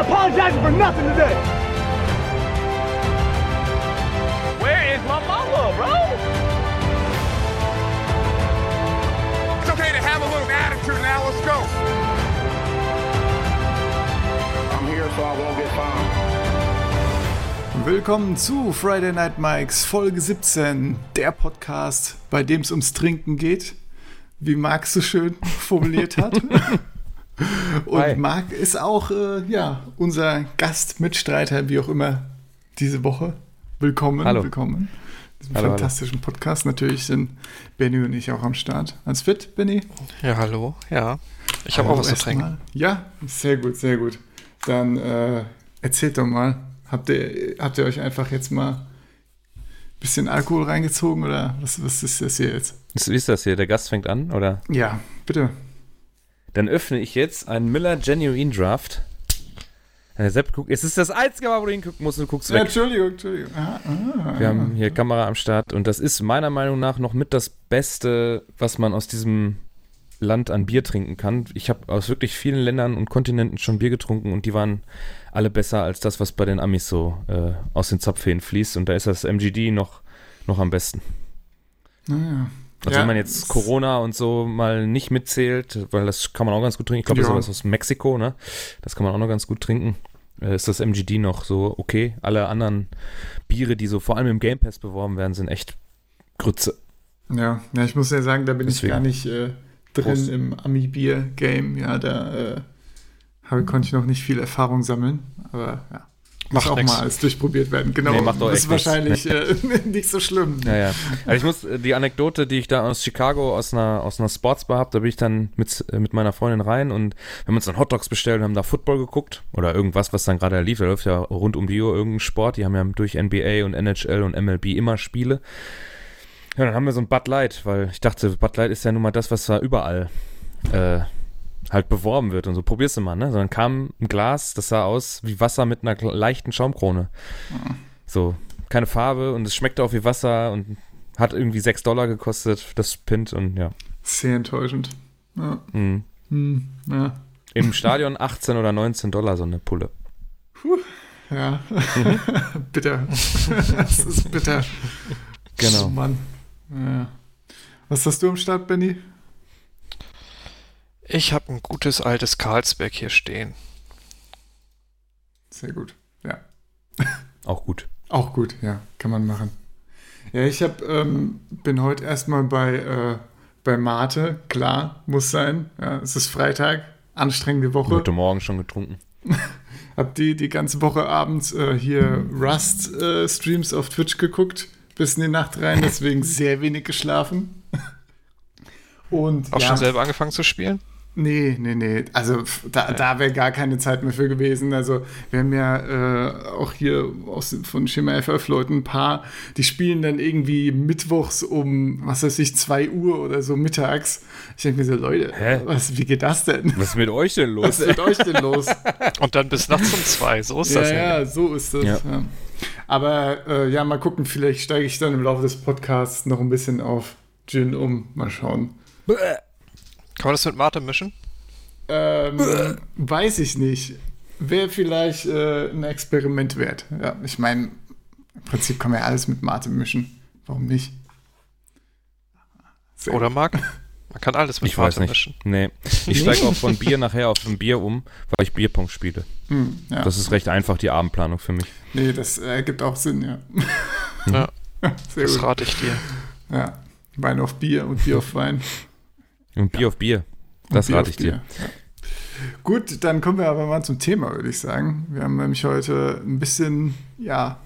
ain't apologizing for nothing today. Where is my mama, bro? It's okay to have a little attitude now. Let's go. I'm here so I won't get fined. Willkommen zu Friday Night Mikes Folge 17, der Podcast, bei dem es ums Trinken geht, wie Marc so schön formuliert hat. Und Hi. Marc ist auch äh, ja, unser Gast, Mitstreiter, wie auch immer, diese Woche. Willkommen, Hallo. willkommen. in Diesem Hallo, fantastischen Podcast. Natürlich sind Benny und ich auch am Start. Alles fit, Benny? Ja, hallo. Ja. Ich habe Hallo auch was zu trinken. Ja, sehr gut, sehr gut. Dann äh, erzählt doch mal, habt ihr, habt ihr euch einfach jetzt mal ein bisschen Alkohol reingezogen oder was, was ist das hier jetzt? Ist- Wie ist das hier? Der Gast fängt an, oder? Ja, bitte. Dann öffne ich jetzt einen Miller Genuine Draft. Der Sepp guckt. Es ist das einzige Mal, wo du hingucken musst und du guckst Ja, weg. Entschuldigung, Entschuldigung. Ah, ah, Wir haben hier Kamera am Start und das ist meiner Meinung nach noch mit das Beste, was man aus diesem Land an Bier trinken kann. Ich habe aus wirklich vielen Ländern und Kontinenten schon Bier getrunken und die waren alle besser als das, was bei den Amis so äh, aus den Zapfhähnen fließt. Und da ist das MGD noch, noch am besten. naja. Also Ja, wenn man jetzt Corona und so mal nicht mitzählt, weil das kann man auch ganz gut trinken. Ich glaube, das Ja. ist was aus Mexiko, ne? Das kann man auch noch ganz gut trinken. Äh, ist das MGD noch so okay? Alle anderen Biere, die so vor allem im Game Pass beworben werden, sind echt Grütze. Ja, ja, ich muss ja sagen, da bin ich Deswegen. gar nicht äh, drin Prost. im Ami-Bier-Game. Ja, da äh, konnte ich noch nicht viel Erfahrung sammeln. Aber ja. Macht auch nix. mal alles durchprobiert werden. Genau, Nee, macht doch ist wahrscheinlich äh, nicht so schlimm. Ja, ja. Also ich muss, äh, die Anekdote, die ich da aus Chicago aus einer, aus einer Sportsbar habe, da bin ich dann mit, äh, mit meiner Freundin rein und wir haben uns dann Hotdogs bestellt und haben da Football geguckt oder irgendwas, was dann gerade lief. Da läuft ja rund um die Uhr irgendein Sport. Die haben ja durch NBA und NHL und MLB immer Spiele. Ja, dann haben wir so ein Bud Light, weil ich dachte, Bud Light ist ja nun mal das, was da überall äh, halt beworben wird und so. Probierst du mal, ne? So, dann kam ein Glas, das sah aus wie Wasser mit einer leichten Schaumkrone. So, keine Farbe und es schmeckte auch wie Wasser und hat irgendwie 6 Dollar gekostet, das Pint und ja. Sehr enttäuschend. Ja. Mhm. Hm, ja. Im Stadion 18 oder 19 Dollar so eine Pulle. Ja. bitter. das ist bitter. Genau. Mann. Ja. Was hast du am Start, Benny? Ich habe ein gutes altes Carlsberg hier stehen. Sehr gut. Ja. Auch gut. Auch gut, ja. Kann man machen. Ja, ich hab, ähm, bin heute erstmal bei, äh, bei Mate. Klar, muss sein. Ja, es ist Freitag. Anstrengende Woche. Heute Morgen schon getrunken. Hab die die ganze Woche abends äh, hier Rust-Streams auf Twitch geguckt, bis in die Nacht rein, deswegen sehr wenig geschlafen. Und Auch ja, schon selber angefangen zu spielen? Nee, nee, nee. Also da, da wäre gar keine Zeit mehr für gewesen. Also wir haben ja äh, auch hier aus, von Schema FF Leuten ein paar, die spielen dann irgendwie mittwochs um, was weiß ich, 2 Uhr oder so mittags. Ich denke mir so, Leute, Hä? was, wie geht das denn? Was ist mit euch denn los? Was ist mit euch denn los? Und dann bis nachts um zwei. So ist ja, das ja, so ist das. Ja. Ja. Aber äh, ja, mal gucken, vielleicht steige ich dann im Laufe des Podcasts noch ein bisschen auf Gin um. Mal schauen. Kann man das mit Mate mischen? Ähm, weiß ich nicht. Wäre vielleicht äh, ein Experiment wert. Ja, ich meine, im Prinzip kann man ja alles mit Mate mischen. Warum nicht? Sehr Oder Marc? Man kann alles mit Ich weiß Mate nicht. mischen. Nee. Ich steige auch von Bier nachher auf ein Bier um, weil ich Bierpong spiele. Hm, ja. Das ist recht einfach, die Abendplanung für mich. nee, das ergibt auch Sinn, ja. Ja, Sehr das gut. rate ich dir. Ja. Wein auf Bier und Bier auf Wein. Und Bier auf Bier. Das Bier rate ich dir. Ja. Gut, dann kommen wir aber mal zum Thema, würde ich sagen. Wir haben nämlich heute ein bisschen, ja,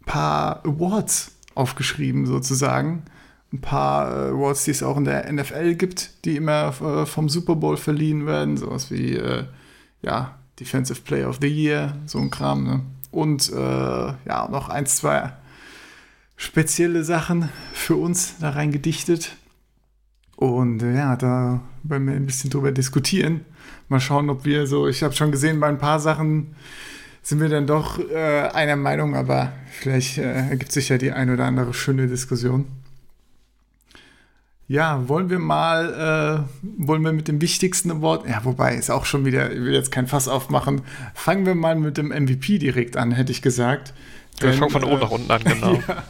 ein paar Awards aufgeschrieben, sozusagen. Ein paar äh, Awards, die es auch in der NFL gibt, die immer äh, vom Super Bowl verliehen werden. Sowas wie, äh, ja, Defensive Player of the Year, so ein Kram, ne? Und äh, ja, noch eins, zwei spezielle Sachen für uns da rein gedichtet. Und äh, ja, da wollen wir ein bisschen drüber diskutieren. Mal schauen, ob wir so, ich habe schon gesehen, bei ein paar Sachen sind wir dann doch äh, einer Meinung, aber vielleicht äh, ergibt sich ja die ein oder andere schöne Diskussion. Ja, wollen wir mal, äh, wollen wir mit dem wichtigsten Award, ja, wobei, ist auch schon wieder, ich will jetzt kein Fass aufmachen. Fangen wir mal mit dem MVP direkt an, hätte ich gesagt. Wir Denn, fangen von oben äh, nach unten an, genau. Ja,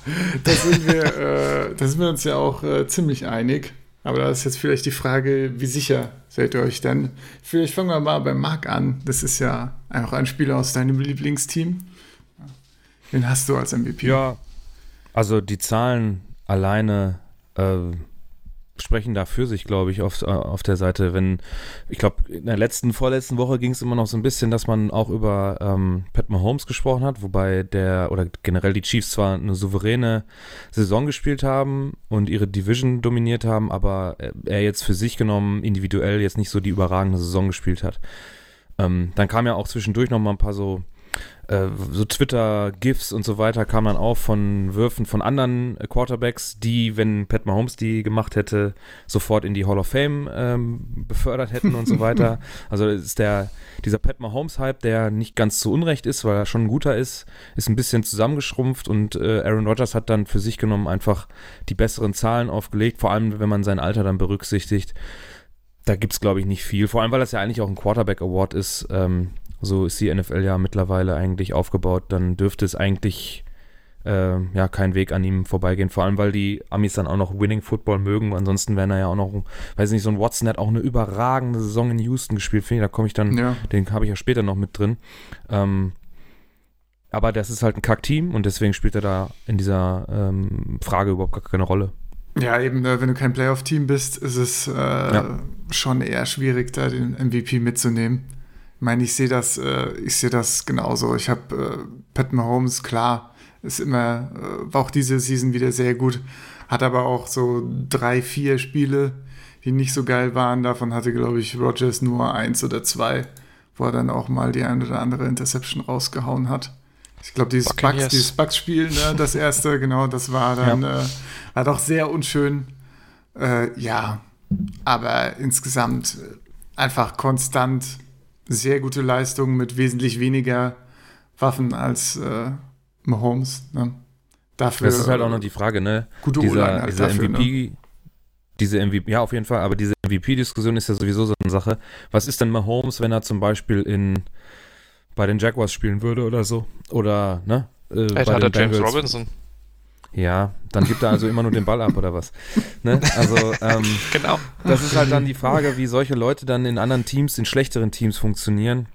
da sind wir, äh, da sind wir uns ja auch äh, ziemlich einig. Aber da ist jetzt vielleicht die Frage, wie sicher seid ihr euch denn? Vielleicht fangen wir mal bei Marc an. Das ist ja einfach ein Spieler aus deinem Lieblingsteam. Wen hast du als MVP? Ja, also die Zahlen alleine äh, sprechen da für sich, glaube ich, auf, äh, auf der Seite. Wenn, ich glaube, in der letzten, vorletzten Woche ging es immer noch so ein bisschen, dass man auch über ähm, Pat Mahomes gesprochen hat, wobei der oder generell die Chiefs zwar eine souveräne Saison gespielt haben und ihre Division dominiert haben, aber er jetzt für sich genommen individuell jetzt nicht so die überragende Saison gespielt hat. Ähm, dann kam ja auch zwischendurch noch mal ein paar so äh, so Twitter-GIFs und so weiter kamen dann auf von Würfen von anderen Quarterbacks, die, wenn Pat Mahomes die gemacht hätte, sofort in die Hall of Fame ähm, befördert hätten und so weiter. Also ist der, dieser Pat Mahomes-Hype, der nicht ganz zu Unrecht ist, weil er schon ein guter ist, ist ein bisschen zusammengeschrumpft und äh, Aaron Rodgers hat dann für sich genommen einfach die besseren Zahlen aufgelegt, vor allem wenn man sein Alter dann berücksichtigt. Da gibt es, glaube ich, nicht viel. Vor allem, weil das ja eigentlich auch ein Quarterback Award ist. Ähm, so ist die NFL ja mittlerweile eigentlich aufgebaut. Dann dürfte es eigentlich äh, ja kein Weg an ihm vorbeigehen. Vor allem, weil die Amis dann auch noch Winning Football mögen. Ansonsten wären er ja auch noch, weiß nicht, so ein Watson hat auch eine überragende Saison in Houston gespielt. Finde ich, da komme ich dann, Ja. den habe ich ja später noch mit drin. Ähm, aber das ist halt ein Kack-Team und deswegen spielt er da in dieser ähm, Frage überhaupt gar keine Rolle. Ja, eben, äh, wenn du kein Playoff-Team bist, ist es äh, Ja. schon eher schwierig, da den MVP mitzunehmen. Ich meine, ich sehe das, äh, ich sehe das genauso. Ich habe äh, Pat Mahomes, klar, ist immer, äh, war auch diese Season wieder sehr gut, hat aber auch so drei, vier Spiele, die nicht so geil waren. Davon hatte, glaube ich, Rogers nur eins oder zwei, wo er dann auch mal die ein oder andere Interception rausgehauen hat. Ich glaube, dieses Bugs, dieses Bugs-Spiel, ne, das erste, genau, das war dann, äh, war doch sehr unschön. Äh, ja, aber insgesamt äh, einfach konstant sehr gute Leistung mit wesentlich weniger Waffen als äh, Mahomes. Ne? Dafür, Das ist halt auch noch die Frage, ne? Gute dieser, halt dieser dafür, MVP, diese MVP, ja, auf jeden Fall, aber diese MVP-Diskussion ist ja sowieso so eine Sache. Was ist denn Mahomes, wenn er zum Beispiel in bei den Jaguars spielen würde oder so? Oder, ne? Äh, da hat er James Bengals. Robinson. Ja, dann gibt er also immer nur den Ball ab oder was? Ne? Also, ähm, Genau. das ist halt dann die Frage, wie solche Leute dann in anderen Teams, in schlechteren Teams funktionieren.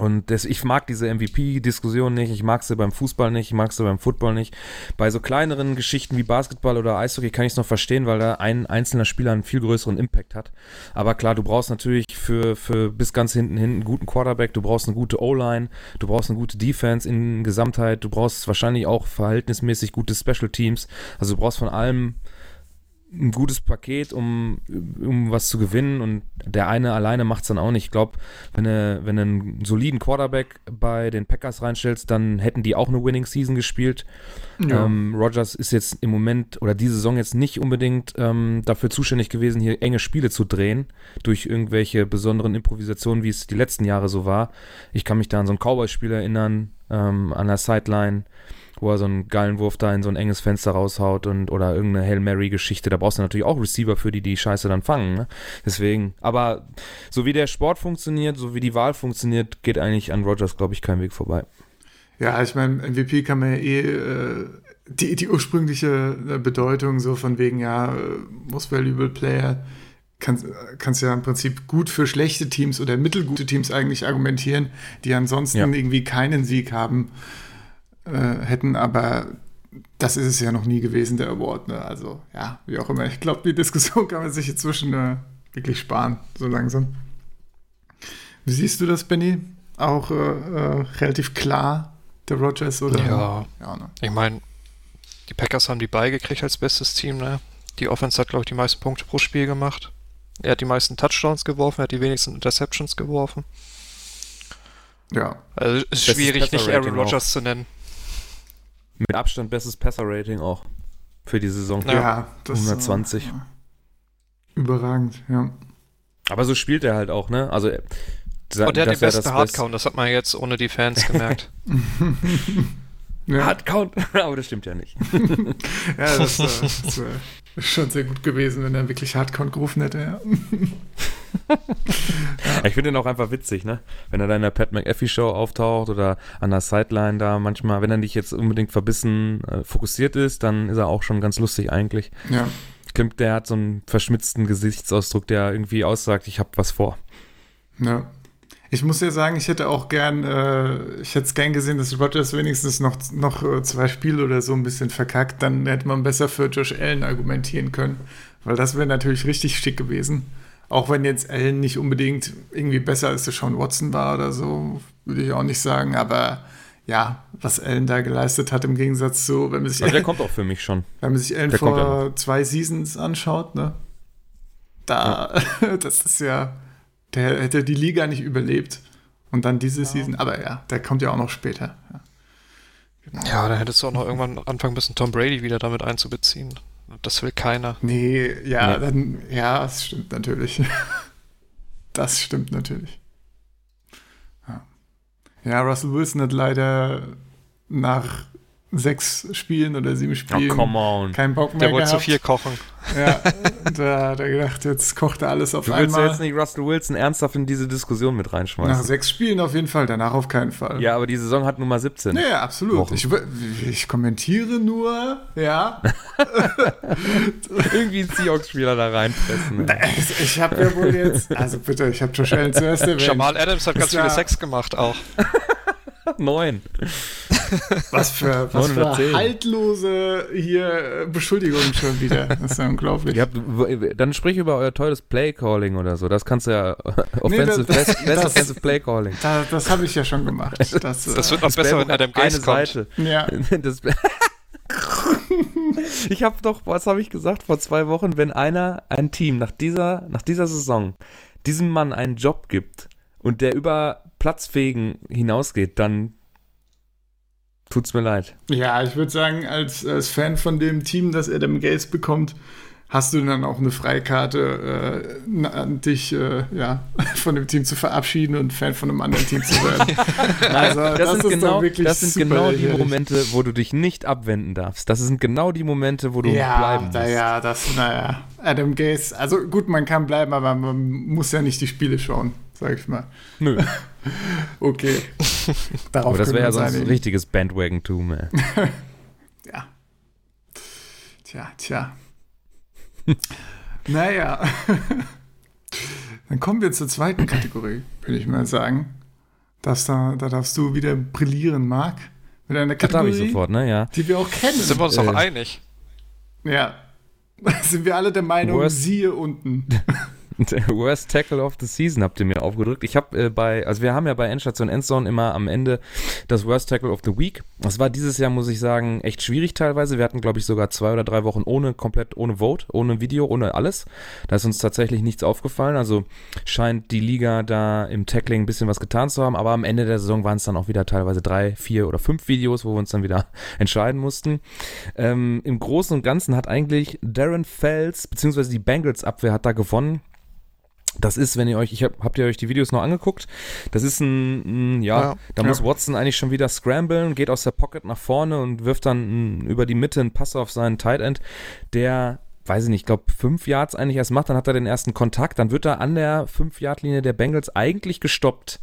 Und das, ich mag diese MVP-Diskussion nicht, ich mag sie beim Fußball nicht, ich mag sie beim Football nicht. Bei so kleineren Geschichten wie Basketball oder Eishockey kann ich es noch verstehen, weil da ein einzelner Spieler einen viel größeren Impact hat. Aber klar, du brauchst natürlich für, für bis ganz hinten hin einen guten Quarterback, du brauchst eine gute O-Line, du brauchst eine gute Defense in Gesamtheit, du brauchst wahrscheinlich auch verhältnismäßig gute Special Teams. Also du brauchst von allem ein gutes Paket, um, um was zu gewinnen und der eine alleine macht es dann auch nicht. Ich glaube, wenn du, wenn du einen soliden Quarterback bei den Packers reinstellst, dann hätten die auch eine Winning Season gespielt. Ja. Ähm, Rogers ist jetzt im Moment oder diese Saison jetzt nicht unbedingt ähm, dafür zuständig gewesen, hier enge Spiele zu drehen, durch irgendwelche besonderen Improvisationen, wie es die letzten Jahre so war. Ich kann mich da an so ein Cowboy-Spiel erinnern, ähm, an der Sideline, wo er so einen geilen Wurf da in so ein enges Fenster raushaut und oder irgendeine Hail Mary-Geschichte. Da brauchst du natürlich auch Receiver für, die die Scheiße dann fangen. Ne? Deswegen, aber so wie der Sport funktioniert, so wie die Wahl funktioniert, geht eigentlich an Rogers, glaube ich, kein Weg vorbei. Ja, ich meine, MVP kann man ja eh äh, die, die ursprüngliche äh, Bedeutung so von wegen, ja, äh, most valuable player, kannst kannst ja im Prinzip gut für schlechte Teams oder mittelgute Teams eigentlich argumentieren, die ansonsten Ja. irgendwie keinen Sieg haben äh, hätten, aber das ist es ja noch nie gewesen, der Award. Ne? Also, ja, wie auch immer. Ich glaube, die Diskussion kann man sich inzwischen äh, wirklich sparen, so langsam. Wie siehst du das, Benny? Auch äh, äh, relativ klar, der Rogers, oder? Ja. Ja, ne? Ich meine, die Packers haben die beigekriegt als bestes Team, ne? Die Offense hat, glaube ich, die meisten Punkte pro Spiel gemacht. Er hat die meisten Touchdowns geworfen, er hat die wenigsten Interceptions geworfen. ja. Also ist Bestes schwierig, nicht Aaron Rodgers zu nennen. Mit Abstand bestes Passer-Rating auch für die Saison. Ja. Das 120. Äh, überragend, ja. Aber so spielt er halt auch, ne? Also äh, Und der hat den besten das Hardcount, das hat man jetzt ohne die Fans gemerkt. Ja. Hard Count. Aber das stimmt ja nicht. Ja, das, äh, das wäre schon sehr gut gewesen, wenn er wirklich Hardcount gerufen hätte, ja. Ich finde ihn auch einfach witzig, ne? Wenn er da in der Pat McAfee Show auftaucht oder an der Sideline da manchmal, wenn er nicht jetzt unbedingt verbissen äh, fokussiert ist, dann ist er auch schon ganz lustig eigentlich. Ja, glaube, der hat so einen verschmitzten Gesichtsausdruck, der irgendwie aussagt, ich habe was vor. ja. Ich muss ja sagen, ich hätte auch gern, äh, ich hätte es gern gesehen, dass Rodgers wenigstens noch, noch äh, zwei Spiele oder so ein bisschen verkackt, dann hätte man besser für Josh Allen argumentieren können, weil das wäre natürlich richtig schick gewesen. Auch wenn jetzt Allen nicht unbedingt irgendwie besser als der Sean Watson war oder so, würde ich auch nicht sagen, aber ja, was Allen da geleistet hat im Gegensatz zu, wenn man sich, Also der kommt auch für mich schon. wenn man sich Allen der ja vor zwei Seasons anschaut, ne, da, das ist ja, der hätte die Liga nicht überlebt. Und dann diese Season, aber ja, der kommt ja auch noch später. Ja. Ja, da hättest du auch noch irgendwann anfangen müssen, Tom Brady wieder damit einzubeziehen. Das will keiner. Nee, ja, Nee. dann, ja, das stimmt natürlich. Das stimmt natürlich. Ja. ja, Russell Wilson hat leider nach sechs Spielen oder sieben Oh, Spielen come on. keinen Bock mehr Der wollte zu viel kochen. Ja, da hat er gedacht, jetzt kocht er alles auf Du willst ja einmal. jetzt nicht Russell Wilson ernsthaft in diese Diskussion mit Nach reinschmeißen. sechs Spielen auf jeden Fall, danach auf keinen Fall. Ja, aber die Saison hat Nummer 17. Nee, absolut. Wochen. Ich, ich kommentiere nur, ja. Irgendwie einen Seahawks-Spieler da reinpressen. ey. Ich, ich habe ja wohl jetzt, also bitte, ich habe Josh Allen zuerst erwähnt. Jamal Adams hat ganz ja- viele Sex gemacht auch. Neun. Was für, was für 910. haltlose hier äh, Beschuldigungen schon wieder. Das ist ja unglaublich. Habt, dann sprich über euer tolles Play-Calling oder so. Das kannst du ja. Offensive, das- best, best das- Offensive Play-Calling. Da, das habe ich ja schon gemacht. Das, Das äh, wird noch besser, wenn Adam Gaze kommt. Seite. ja. Das, ich habe doch, was habe ich gesagt vor zwei Wochen, wenn einer, ein Team nach dieser, nach dieser Saison diesem Mann einen Job gibt und der über Platzfähigen hinausgeht, dann tut's mir leid. ja, ich würde sagen, als, als Fan von dem Team, das Adam Gates bekommt, hast du dann auch eine Freikarte, äh, dich äh, ja, von dem Team zu verabschieden und Fan von einem anderen Team zu werden. also, Das, sind, ist genau, das sind genau die. Momente, wo du dich nicht abwenden darfst. Das sind genau die Momente, wo du Ja, bleiben musst. naja, das, naja. Adam Gaze, also gut, man kann bleiben, aber man muss ja nicht die Spiele schauen, sag ich mal. Nö, Okay. Darauf aber das wäre ja sonst ein richtiges Bandwagon-Tum. ey. Ja. Tja, tja. naja. Dann kommen wir zur zweiten Kategorie, würde ich mal sagen. Das da, da darfst du wieder brillieren, Marc. Mit einer Das darf ich Kategorie, sofort, ne? Ja. die wir auch kennen. Sind wir uns doch Äh, einig? ja. Sind wir alle der Meinung, Worst- siehe unten. Worst Tackle of the Season habt ihr mir aufgedrückt. Ich habe äh, bei, also wir haben ja bei Endstation Endzone immer am Ende das Worst Tackle of the Week. Das war dieses Jahr, muss ich sagen, echt schwierig teilweise. Wir hatten, glaube ich, sogar zwei oder drei Wochen ohne, komplett ohne Vote, ohne Video, ohne alles. Da ist uns tatsächlich nichts aufgefallen. Also scheint die Liga da im Tackling ein bisschen was getan zu haben. Aber am Ende der Saison waren es dann auch wieder teilweise drei, vier oder fünf Videos, wo wir uns dann wieder entscheiden mussten. Ähm, Im Großen und Ganzen hat eigentlich Darren Fells, beziehungsweise die Bengals Abwehr hat da gewonnen. Das ist, wenn ihr euch, ich hab, habt ihr euch die Videos noch angeguckt? Das ist ein, ein ja, Ja. da Ja. muss Watson eigentlich schon wieder scramblen, geht aus der Pocket nach vorne und wirft dann über die Mitte einen Pass auf seinen Tight End, der, weiß ich nicht, ich glaube fünf Yards eigentlich erst macht, dann hat er den ersten Kontakt, dann wird er an der fünf Yard Linie der Bengals eigentlich gestoppt.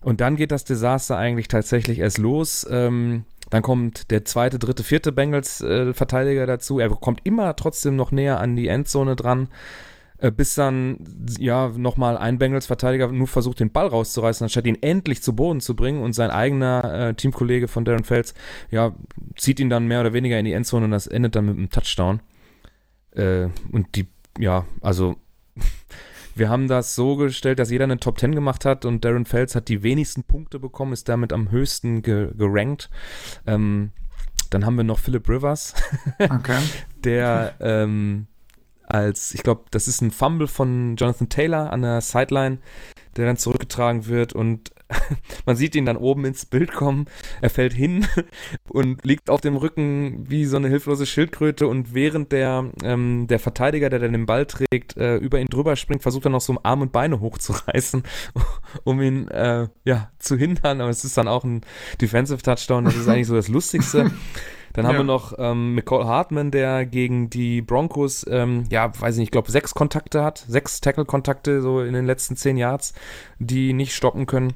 Und dann geht das Desaster eigentlich tatsächlich erst los. Ähm, dann kommt der zweite, dritte, vierte Bengals-Verteidiger dazu. Er kommt immer trotzdem noch näher an die Endzone dran, äh, bis dann ja nochmal ein Bengals-Verteidiger nur versucht, den Ball rauszureißen, anstatt ihn endlich zu Boden zu bringen. Und sein eigener äh, Teamkollege von Darren Fels, ja, zieht ihn dann mehr oder weniger in die Endzone und das endet dann mit einem Touchdown. Äh, und die, ja, also wir haben das so gestellt, dass jeder eine Top 10 gemacht hat und Darren Fels hat die wenigsten Punkte bekommen, ist damit am höchsten ge gerankt. Ähm, dann haben wir noch Philip Rivers, Okay. der ähm, als, ich glaube, das ist ein Fumble von Jonathan Taylor an der Sideline, der dann zurückgetragen wird und man sieht ihn dann oben ins Bild kommen, er fällt hin und liegt auf dem Rücken wie so eine hilflose Schildkröte und während der, ähm, der Verteidiger, der dann den Ball trägt, äh, über ihn drüber springt, versucht er noch so Arm und Beine hochzureißen, um ihn äh, ja, zu hindern, aber es ist dann auch ein Defensive Touchdown, das ist eigentlich so das Lustigste. Dann haben Ja. wir noch ähm, McCall Hartman, der gegen die Broncos, ähm, ja, weiß nicht, ich glaube, sechs Kontakte hat, sechs Tackle-Kontakte so in den letzten zehn Yards, die nicht stoppen können.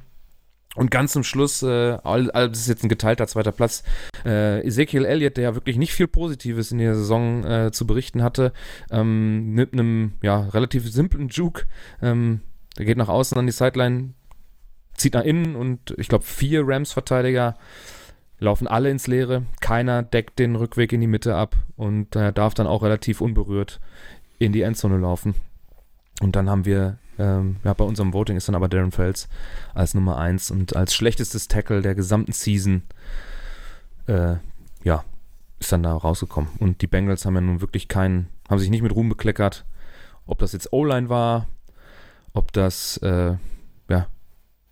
Und ganz zum Schluss, äh, das ist jetzt ein geteilter zweiter Platz, äh, Ezekiel Elliott, der ja wirklich nicht viel Positives in der Saison äh, zu berichten hatte, ähm, mit einem ja, relativ simplen Juke, ähm, der geht nach außen an die Sideline, zieht nach innen und ich glaube vier Rams-Verteidiger laufen alle ins Leere. Keiner deckt den Rückweg in die Mitte ab und er darf dann auch relativ unberührt in die Endzone laufen. Und dann haben wir, ähm, ja, bei unserem Voting ist dann aber Darren Fells als Nummer 1 und als schlechtestes Tackle der gesamten Season, äh, ja, ist dann da rausgekommen. Und die Bengals haben ja nun wirklich keinen, haben sich nicht mit Ruhm bekleckert. Ob das jetzt O-Line war, ob das, äh, ja,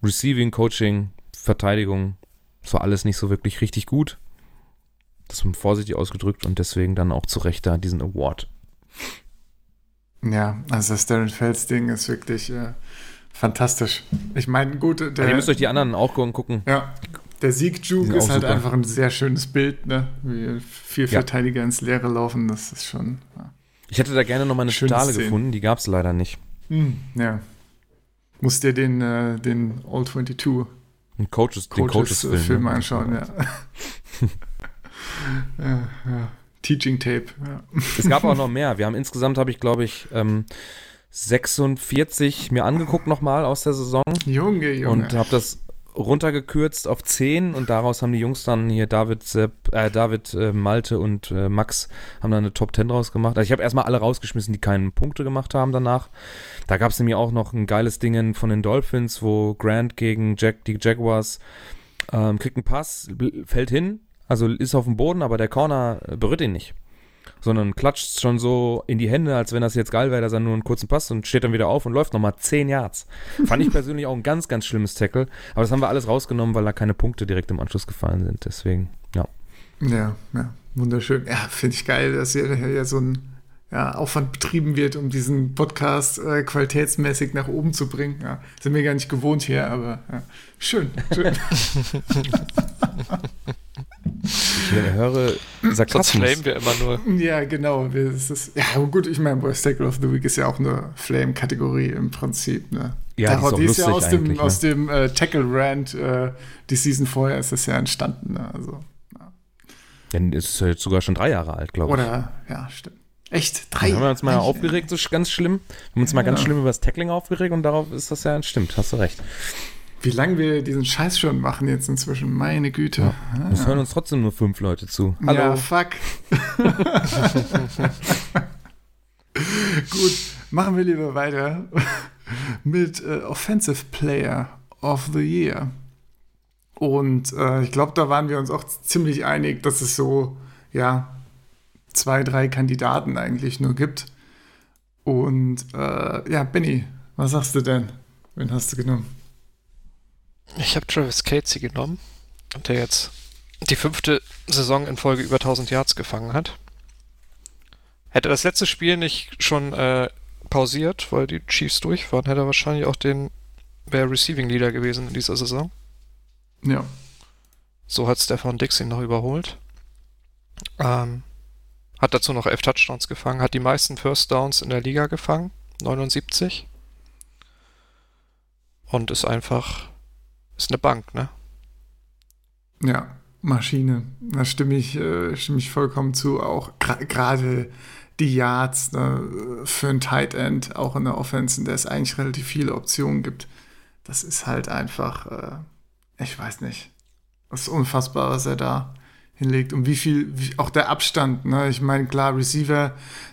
Receiving, Coaching, Verteidigung, das war alles nicht so wirklich richtig gut. Das ist vorsichtig ausgedrückt und deswegen dann auch zu Recht da diesen Award. Ja, also das Darren Fels Ding ist wirklich äh, fantastisch. Ich meine, gut, der, ihr müsst euch die anderen auch gucken. ja, der Die Sieg-Juke sind ist halt super. einfach ein sehr schönes Bild, ne? Wie vier Ja. Verteidiger ins Leere laufen, das ist schon. Ja. Ich hätte da gerne noch mal eine Schöne gefunden, die gab es leider nicht. Hm, ja. Musst dir den, äh, den All 22 Ein Coaches, den Coaches, Coaches-Film. äh, Film ne? anschauen, ja. ja, ja. Teaching Tape, ja. Es gab auch noch mehr. Wir haben insgesamt, habe ich glaube ich, ähm, 46 mir angeguckt nochmal aus der Saison Junge, Junge. und habe das runtergekürzt auf 10 und daraus haben die Jungs dann hier David, Sepp, äh, David äh, Malte und äh, Max haben dann eine Top 10 draus gemacht. Also ich habe erstmal alle rausgeschmissen, die keine Punkte gemacht haben danach. Da gab es nämlich auch noch ein geiles Ding von den Dolphins, wo Grant gegen Jack, die Jaguars ähm, kriegt einen Pass, fällt hin, also ist auf dem Boden, aber der Corner äh, berührt ihn nicht. Sondern klatscht schon so in die Hände, als wenn das jetzt geil wäre, dass er nur einen kurzen Pass und steht dann wieder auf und läuft nochmal 10 Yards. Fand ich persönlich auch ein ganz, ganz schlimmes Tackle. Aber das haben wir alles rausgenommen, weil da keine Punkte direkt im Anschluss gefallen sind. Deswegen, ja. Ja, ja, wunderschön. Ja, finde ich geil, dass hier ja so ein ja, Aufwand betrieben wird, um diesen Podcast äh, qualitätsmäßig nach oben zu bringen. Ja, sind wir gar nicht gewohnt hier, aber ja. schön. schön. Ich höre Sonst Sarkasmus. flamen wir immer nur. ja, genau. wir- Es ist, ja, aber gut, ich meine, Worst Tackle of the Week ist ja auch eine Flame-Kategorie im Prinzip. Ne? Ja, die ist die ist ja aus dem, eigentlich, aus dem äh, Tackle-Rant, äh, die Season vorher ist das ja entstanden. Ne? Also, Denn es ist ja jetzt sogar schon drei Jahre alt, glaube ich. oder, ja, stimmt. Echt? Drei? Dann haben wir uns mal Eigentlich, aufgeregt, so ganz schlimm. Wir haben uns mal ganz Ja. schlimm über das Tackling aufgeregt und darauf ist das ja stimmt, hast du recht. Wie lange wir diesen Scheiß schon machen jetzt inzwischen, meine Güte. Ah. Es hören uns trotzdem nur fünf Leute zu. Ja, Hallo. fuck. Gut, machen wir lieber weiter mit äh, Offensive Player of the Year. Und äh, ich glaube, da waren wir uns auch ziemlich einig, dass es so, ja, zwei, drei Kandidaten eigentlich nur gibt. Und äh, ja, Benny, was sagst du denn? Wen hast du genommen? Ich habe Travis Casey genommen der jetzt die fünfte Saison in Folge über 1000 Yards gefangen hat. Hätte das letzte Spiel nicht schon äh, pausiert, weil die Chiefs durch waren, hätte er wahrscheinlich auch den wäre Receiving Leader gewesen in dieser Saison. Ja. So hat Stefan Dix ihn noch überholt. Ähm, hat dazu noch elf Touchdowns gefangen, hat die meisten First Downs in der Liga gefangen, 79. Und ist einfach, ist eine Bank, ne? Ja, Maschine. Da stimme ich, äh, stimme ich vollkommen zu. Auch gerade die Yards ne, für ein Tight End, auch in der Offense, in der es eigentlich relativ viele Optionen gibt. Das ist halt einfach, äh, ich weiß nicht. Das ist unfassbar, was er da hinlegt. Und wie viel, wie, auch der Abstand. Ne? Ich meine, klar, Receiver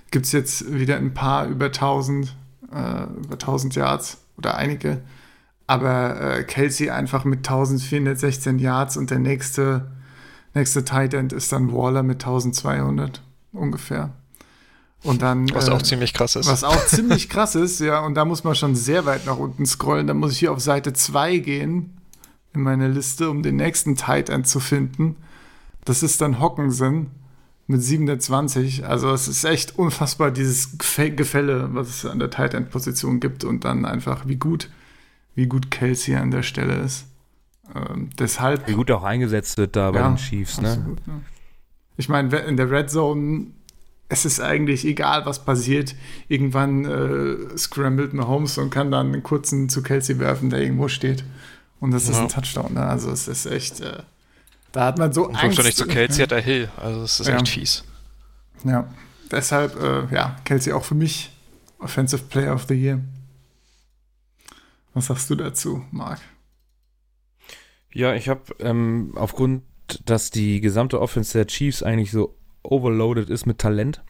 gibt es jetzt wieder ein paar über 1000, äh, über 1000 Yards oder einige. Aber äh, Kelsey einfach mit 1416 Yards und der nächste, nächste Tight End ist dann Waller mit 1200 ungefähr. Und dann. Was äh, auch ziemlich krass ist. was auch ziemlich krass ist, ja, und da muss man schon sehr weit nach unten scrollen. Da muss ich hier auf Seite 2 gehen in meiner Liste, um den nächsten Tight End zu finden. Das ist dann Hockensen mit 720. Also es ist echt unfassbar, dieses Gefälle, was es an der Tight End Position gibt und dann einfach, wie gut, wie gut Kelsey an der Stelle ist. Ähm, deshalb. Wie gut auch eingesetzt wird da bei Ja, den Chiefs, ne? absolut, ja. Ich meine, in der Red Zone, es ist eigentlich egal, was passiert. Irgendwann äh, scrambled Mahomes und kann dann einen kurzen zu Kelsey werfen, der irgendwo steht. Und das ist Ja. ein Touchdown. Ne? Also es ist echt, äh, da hat man so Und Angst. nicht zu Kelsey, hat er Hill. Also es ist Ja. echt fies. Ja, deshalb, äh, ja, Kelsey auch für mich Offensive Player of the Year. Was sagst du dazu, Marc? Ja, ich habe ähm, aufgrund, dass die gesamte Offense der Chiefs eigentlich so overloaded ist mit Talent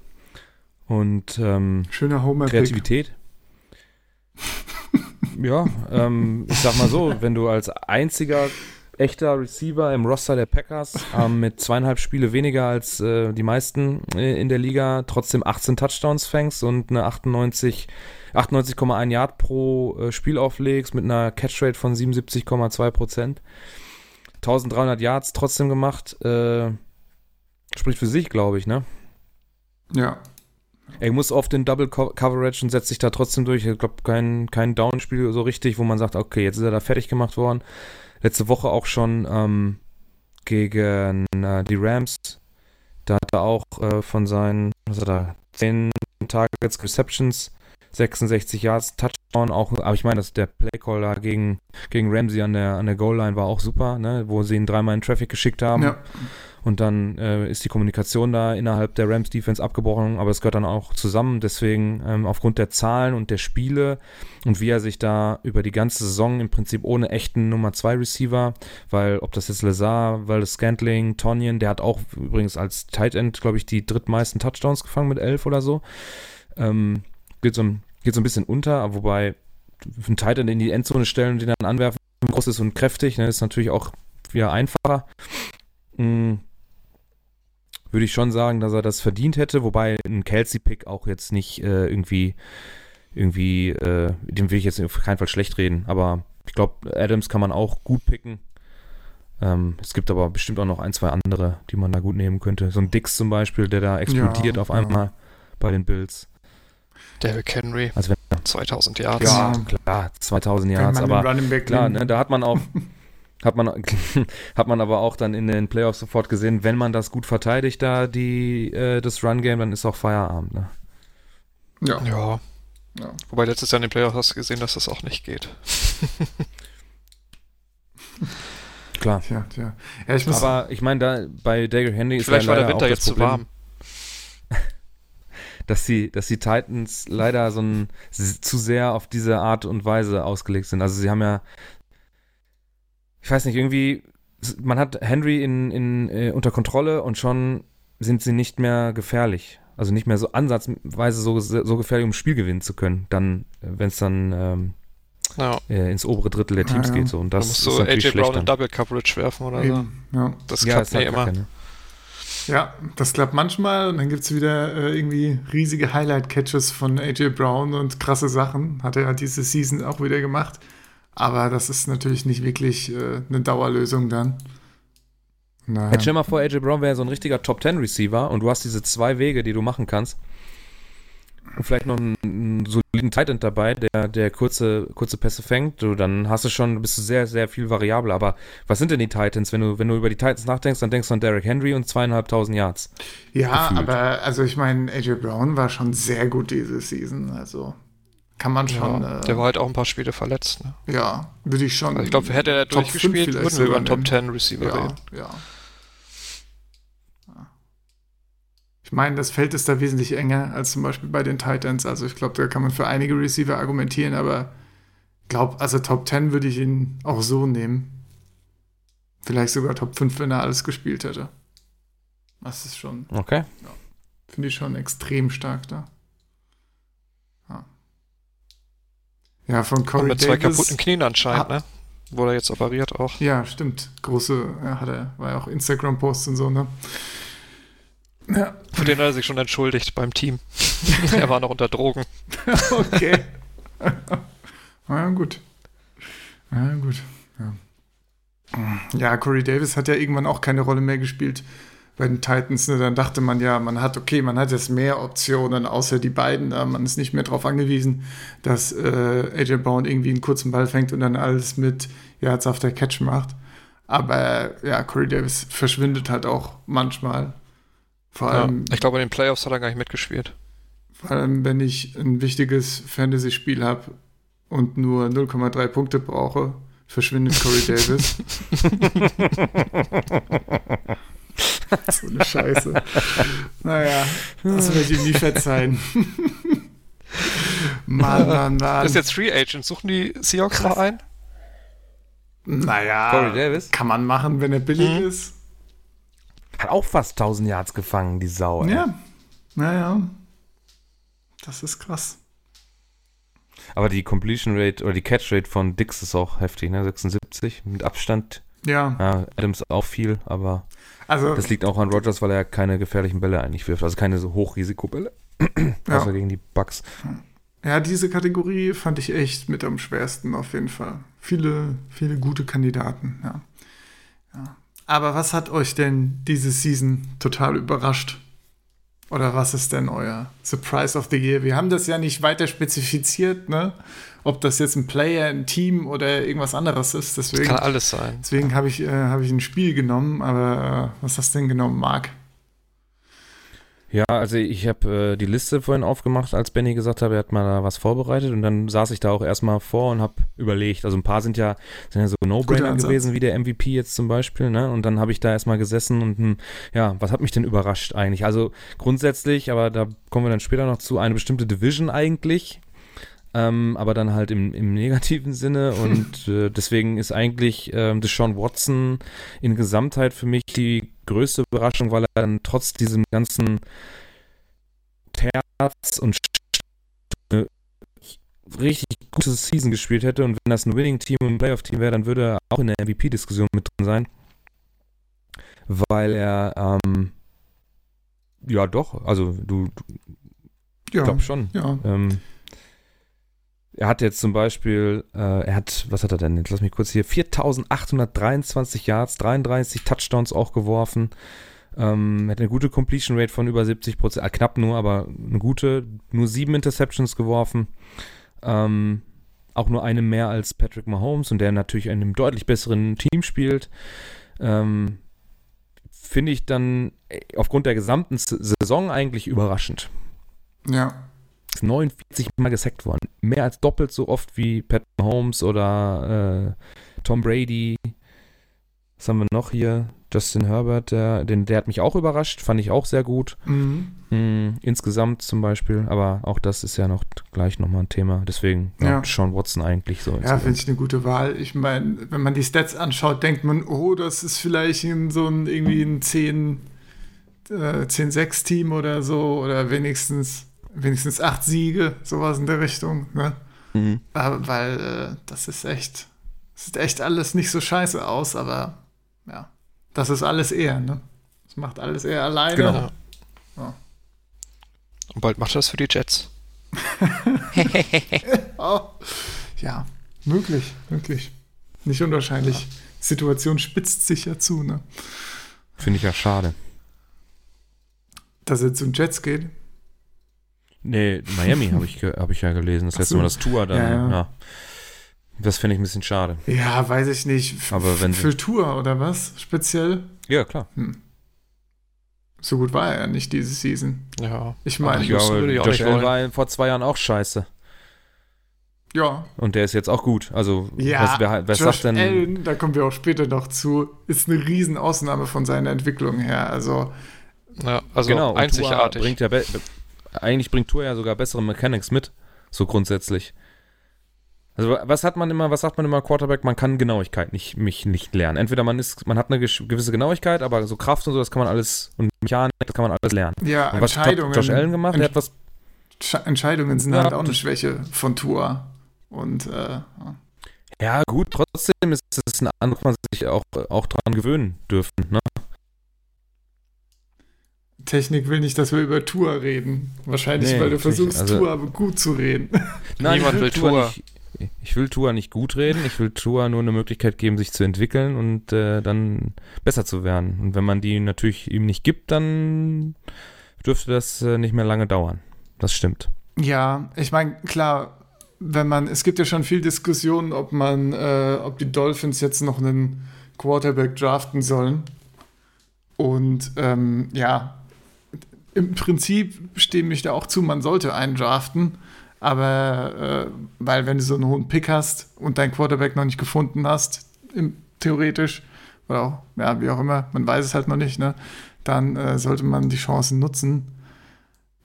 und ähm, Schöner Homer-Pick. Kreativität. ja, ähm, ich sag mal so, wenn du als einziger echter Receiver im Roster der Packers ähm, mit zweieinhalb Spiele weniger als äh, die meisten äh, in der Liga trotzdem 18 Touchdowns fängst und eine 98 98,1 Yard pro äh, Spiel auflegst mit einer Catchrate von 77,2 Prozent. 1300 Yards trotzdem gemacht. Äh, spricht für sich, glaube ich, ne? Ja, Er muss oft in Double Co Coverage und setzt sich da trotzdem durch. Ich glaube, kein, kein Downspiel so richtig, wo man sagt, okay, jetzt ist er da fertig gemacht worden. Letzte Woche auch schon ähm, gegen äh, die Rams. Da hat er auch äh, von seinen, was hat er, 10 Targets, Receptions, 66 Yards, Touchdown auch, aber ich meine, dass der Playcall da gegen, gegen Ramsey an der, an der Goal-Line war auch super, ne, wo sie ihn dreimal in Traffic geschickt haben. ja. Und dann äh, ist die Kommunikation da innerhalb der Rams Defense abgebrochen, aber es gehört dann auch zusammen. Deswegen ähm, aufgrund der Zahlen und der Spiele und wie er sich da über die ganze Saison im Prinzip ohne echten Nummer 2 Receiver, weil ob das jetzt Lazar, Valdez Scantling, Tonyan, der hat auch übrigens als Tight End, glaube ich, die drittmeisten Touchdowns gefangen mit elf oder so. Ähm, geht, so ein, geht so ein bisschen unter, wobei ein Tight End in die Endzone stellen und den dann anwerfen, groß ist und kräftig, ne, ist natürlich auch wieder einfacher. Mm, würde ich schon sagen, dass er das verdient hätte, wobei ein Kelsey-Pick auch jetzt nicht äh, irgendwie, irgendwie, äh, dem will ich jetzt auf keinen Fall schlecht reden, aber ich glaube, Adams kann man auch gut picken. Ähm, es gibt aber bestimmt auch noch ein, zwei andere, die man da gut nehmen könnte. So ein Dix zum Beispiel, der da explodiert Ja, auf ja. einmal bei den Bills. Derrick Henry, Also wenn, 2000 Yards. Ja. klar, 2000 Wenn Yards, aber Klar, ne, da hat man auch, hat man, hat man aber auch dann in den Playoffs sofort gesehen, wenn man das gut verteidigt, da die, äh, das Run-Game, dann ist auch Feierabend. Ne? Ja. Ja. Ja. Wobei letztes Jahr in den Playoffs hast du gesehen, dass das auch nicht geht. Klar. Tja, tja. Ja, ich muss, Aber ich meine, da bei Dagger Henry ist Vielleicht war der Winter jetzt zu Problem, warm. dass die, dass die Titans leider so ein, zu sehr auf diese Art und Weise ausgelegt sind. Also sie haben ja, ich weiß nicht, irgendwie, man hat Henry in, in, äh, unter Kontrolle und schon sind sie nicht mehr gefährlich. Also nicht mehr so ansatzweise so, so gefährlich, um ein Spiel gewinnen zu können. Dann, wenn es dann ähm, Ja. äh, ins obere Drittel der Teams Ja, ja. geht. So. Und Da das musst du natürlich AJ Brown in. Double Coverage werfen oder so. eben, ja. Das Ja, klappt ist halt nicht immer. kacke, ne? ja, das klappt manchmal und dann gibt es wieder äh, irgendwie riesige Highlight-Catches von AJ Brown und krasse Sachen. Hat er ja diese Season auch wieder gemacht. Aber das ist natürlich nicht wirklich äh, eine Dauerlösung dann. Naja. Jetzt stell mal vor, AJ Brown wäre so ein richtiger Top 10 Receiver und du hast diese zwei Wege, die du machen kannst. Und vielleicht noch einen, einen soliden Tight End dabei, der, der kurze, kurze Pässe fängt. Du, dann hast du schon, bist du sehr, sehr viel variabler. Aber was sind denn die Titans? Wenn du, wenn du über die Titans nachdenkst, dann denkst du an Derrick Henry und zweieinhalbtausend Yards. Ja, gefühlt. aber also ich meine, AJ Brown war schon sehr gut diese Season. Also kann man schon. Ja, äh, der war halt auch ein paar Spiele verletzt. Ne? ja, würde ich schon. Also ich glaube, hätte er Top durchgespielt, 5 vielleicht würden wir über sogar einen Top nennen. 10 Receiver Ja, reden. ja. Ja. Ich meine, das Feld ist da wesentlich enger als zum Beispiel bei den Titans. Also ich glaube, da kann man für einige Receiver argumentieren, aber glaube, also Top 10 würde ich ihn auch so nehmen. Vielleicht sogar Top 5, wenn er alles gespielt hätte. Das ist schon, Okay. finde ich schon extrem stark da. Ja von Und Corey mit zwei Davis. kaputten Knien anscheinend, Ah. ne? Wurde er jetzt operiert auch. Ja, stimmt. Große, ja, hat er, war ja auch Instagram-Posts und so, ne? Ja, Für den hat er sich schon entschuldigt beim Team. er war noch unter Drogen. okay. Na ja, gut. Na ja, gut. Ja. Ja, Corey Davis hat ja irgendwann auch keine Rolle mehr gespielt bei den Titans. Ne? Dann dachte man ja, man hat, okay, man hat jetzt mehr Optionen außer die beiden. Da man ist nicht mehr darauf angewiesen, dass äh, AJ Brown irgendwie einen kurzen Ball fängt und dann alles mit Yards auf der Catch macht. Aber ja, Corey Davis verschwindet halt auch manchmal. Vor Ja, allem, ich glaube, in den Playoffs hat er gar nicht mitgespielt. vor allem wenn ich ein wichtiges Fantasy-Spiel habe und nur 0,3 Punkte brauche, verschwindet Corey Davis. so eine Scheiße. Naja, das werde ich ihm nie verzeihen. Mann, Mann, Mann. Das ist jetzt Free Agent. Suchen die Seahawks noch ein? naja, Corey Davis? kann man machen, wenn er billig Mhm. ist. Hat auch fast 1000 Yards gefangen, die Sau. ey. Ja, naja. Das ist krass. Aber die Completion Rate oder die Catch Rate von Dix ist auch heftig, ne? 76 mit Abstand. Ja, Ja, Adams auch viel, aber also das liegt auch an Rogers, weil er keine gefährlichen Bälle eigentlich wirft. Also keine so Hochrisikobälle. Ja. Außer gegen die Bucks. Ja, diese Kategorie fand ich echt mit am schwersten auf jeden Fall. Viele, viele gute Kandidaten, ja. ja. Aber was hat euch denn diese Season total überrascht? Oder was ist denn euer Surprise of the Year? Wir haben das ja nicht weiter spezifiziert, ne? Ob das jetzt ein Player, ein Team oder irgendwas anderes ist. Das Deswegen, kann alles sein. deswegen habe ich, äh, hab ich ein Spiel genommen. Aber äh, was hast du denn genommen, Marc? Ja, also ich habe äh, die Liste vorhin aufgemacht, als Benny gesagt hat, er hat mal da was vorbereitet und dann saß ich da auch erstmal vor und habe überlegt. Also ein paar sind ja, sind ja so No-Brainer gewesen, wie der MVP jetzt zum Beispiel, ne? Und dann habe ich da erstmal gesessen und hm, ja, was hat mich denn überrascht eigentlich? Also grundsätzlich, aber da kommen wir dann später noch zu, eine bestimmte Division eigentlich. Ähm, aber dann halt im, im negativen Sinne. Und äh, deswegen ist eigentlich ähm, Deshaun Watson in Gesamtheit für mich die größte Überraschung, weil er dann trotz diesem ganzen Terz und eine richtig gute Season gespielt hätte. Und wenn das ein Winning-Team und ein Playoff-Team wäre, dann würde er auch in der MVP-Diskussion mit drin sein, weil er ähm, ja doch, also du, du Ja, glaub schon. ja. Ähm, er hat jetzt zum Beispiel, äh, er hat, was hat er denn? Jetzt lass mich kurz hier, 4823 Yards, 33 Touchdowns auch geworfen. Ähm, hat eine gute Completion Rate von über 70 Prozent, äh, knapp nur, aber eine gute, nur sieben Interceptions geworfen. Ähm, auch nur eine mehr als Patrick Mahomes und der natürlich in einem deutlich besseren Team spielt. Ähm, Finde ich dann äh, aufgrund der gesamten Saison eigentlich überraschend ja. Ist 49 Mal gesackt worden. Mehr als doppelt so oft wie Pat Mahomes oder äh, Tom Brady. Was haben wir noch hier? Justin Herbert, der, den, der hat mich auch überrascht, fand ich auch sehr gut. Mhm. Hm, insgesamt zum Beispiel, aber auch das ist ja noch gleich nochmal ein Thema. Deswegen, ja, Ja. Sean Watson eigentlich so. Ja, finde ich eine gute Wahl. Ich meine, wenn man die Stats anschaut, denkt man, oh, das ist vielleicht ein, so ein irgendwie ein 10, äh, 10-6-Team oder so oder wenigstens, wenigstens acht Siege, sowas in der Richtung. Ne? Mhm. Aber, weil äh, das ist echt, sieht echt alles nicht so scheiße aus, aber ja, das ist alles er. Ne? Das macht alles er alleine. Genau. Ja. Ja. Und bald macht er das für die Jets. Oh, ja, möglich, möglich. Nicht unwahrscheinlich. Die Situation spitzt sich ja zu, ne? Finde ich ja schade. Dass er zu den Jets geht. Nee, Miami habe ich, hab ich ja gelesen. Das letzte so. Mal das Tour dann. Ja, Ja, ja. Das finde ich ein bisschen schade. Ja, weiß ich nicht. F Aber wenn für Tour oder was? Speziell? Ja, klar. So gut war er ja nicht diese Season. Ja. Ich meine, Josh Allen war vor zwei Jahren auch scheiße. ja. Und der ist jetzt auch gut. Also, Ja, was, wer, wer Josh sagt denn. Allen, da kommen wir auch später noch zu, ist eine Riesenausnahme von seiner Entwicklung her. Also, Ja, also genau, und einzigartig. Tua bringt ja eigentlich bringt Tour ja sogar bessere Mechanics mit, so grundsätzlich. Also was hat man immer, was sagt man immer Quarterback, man kann Genauigkeit nicht, mich nicht lernen. Entweder man ist, man hat eine gewisse Genauigkeit, aber so Kraft und so, das kann man alles, und Mechanik, das kann man alles lernen. ja, Und was hat Entscheidungen. Josh Allen gemacht? Entsch- hat was, Sche- Entscheidungen sind Ja, halt auch eine Schwäche von Tour. Und äh, ja gut, trotzdem ist es ein anderes, man sich auch, auch dran gewöhnen dürfen, ne? Technik will nicht, dass wir über Tour reden. Wahrscheinlich, Nee, weil du versuchst, Also- Tour gut zu reden. Niemand will Tua. nicht- ich will Tua nicht gut reden, ich will Tua nur eine Möglichkeit geben, sich zu entwickeln und äh, dann besser zu werden. Und wenn man die natürlich ihm nicht gibt, dann dürfte das äh, nicht mehr lange dauern. Das stimmt. Ja, ich meine, klar, wenn man, es gibt ja schon viel Diskussion, ob man, äh, ob die Dolphins jetzt noch einen Quarterback draften sollen. Und ähm, ja, im Prinzip stimme ich da auch zu, man sollte einen draften. Aber äh, weil wenn du so einen hohen Pick hast und dein Quarterback noch nicht gefunden hast, im, theoretisch, oder auch, ja, wie auch immer, man weiß es halt noch nicht, ne, dann äh, sollte man die Chancen nutzen.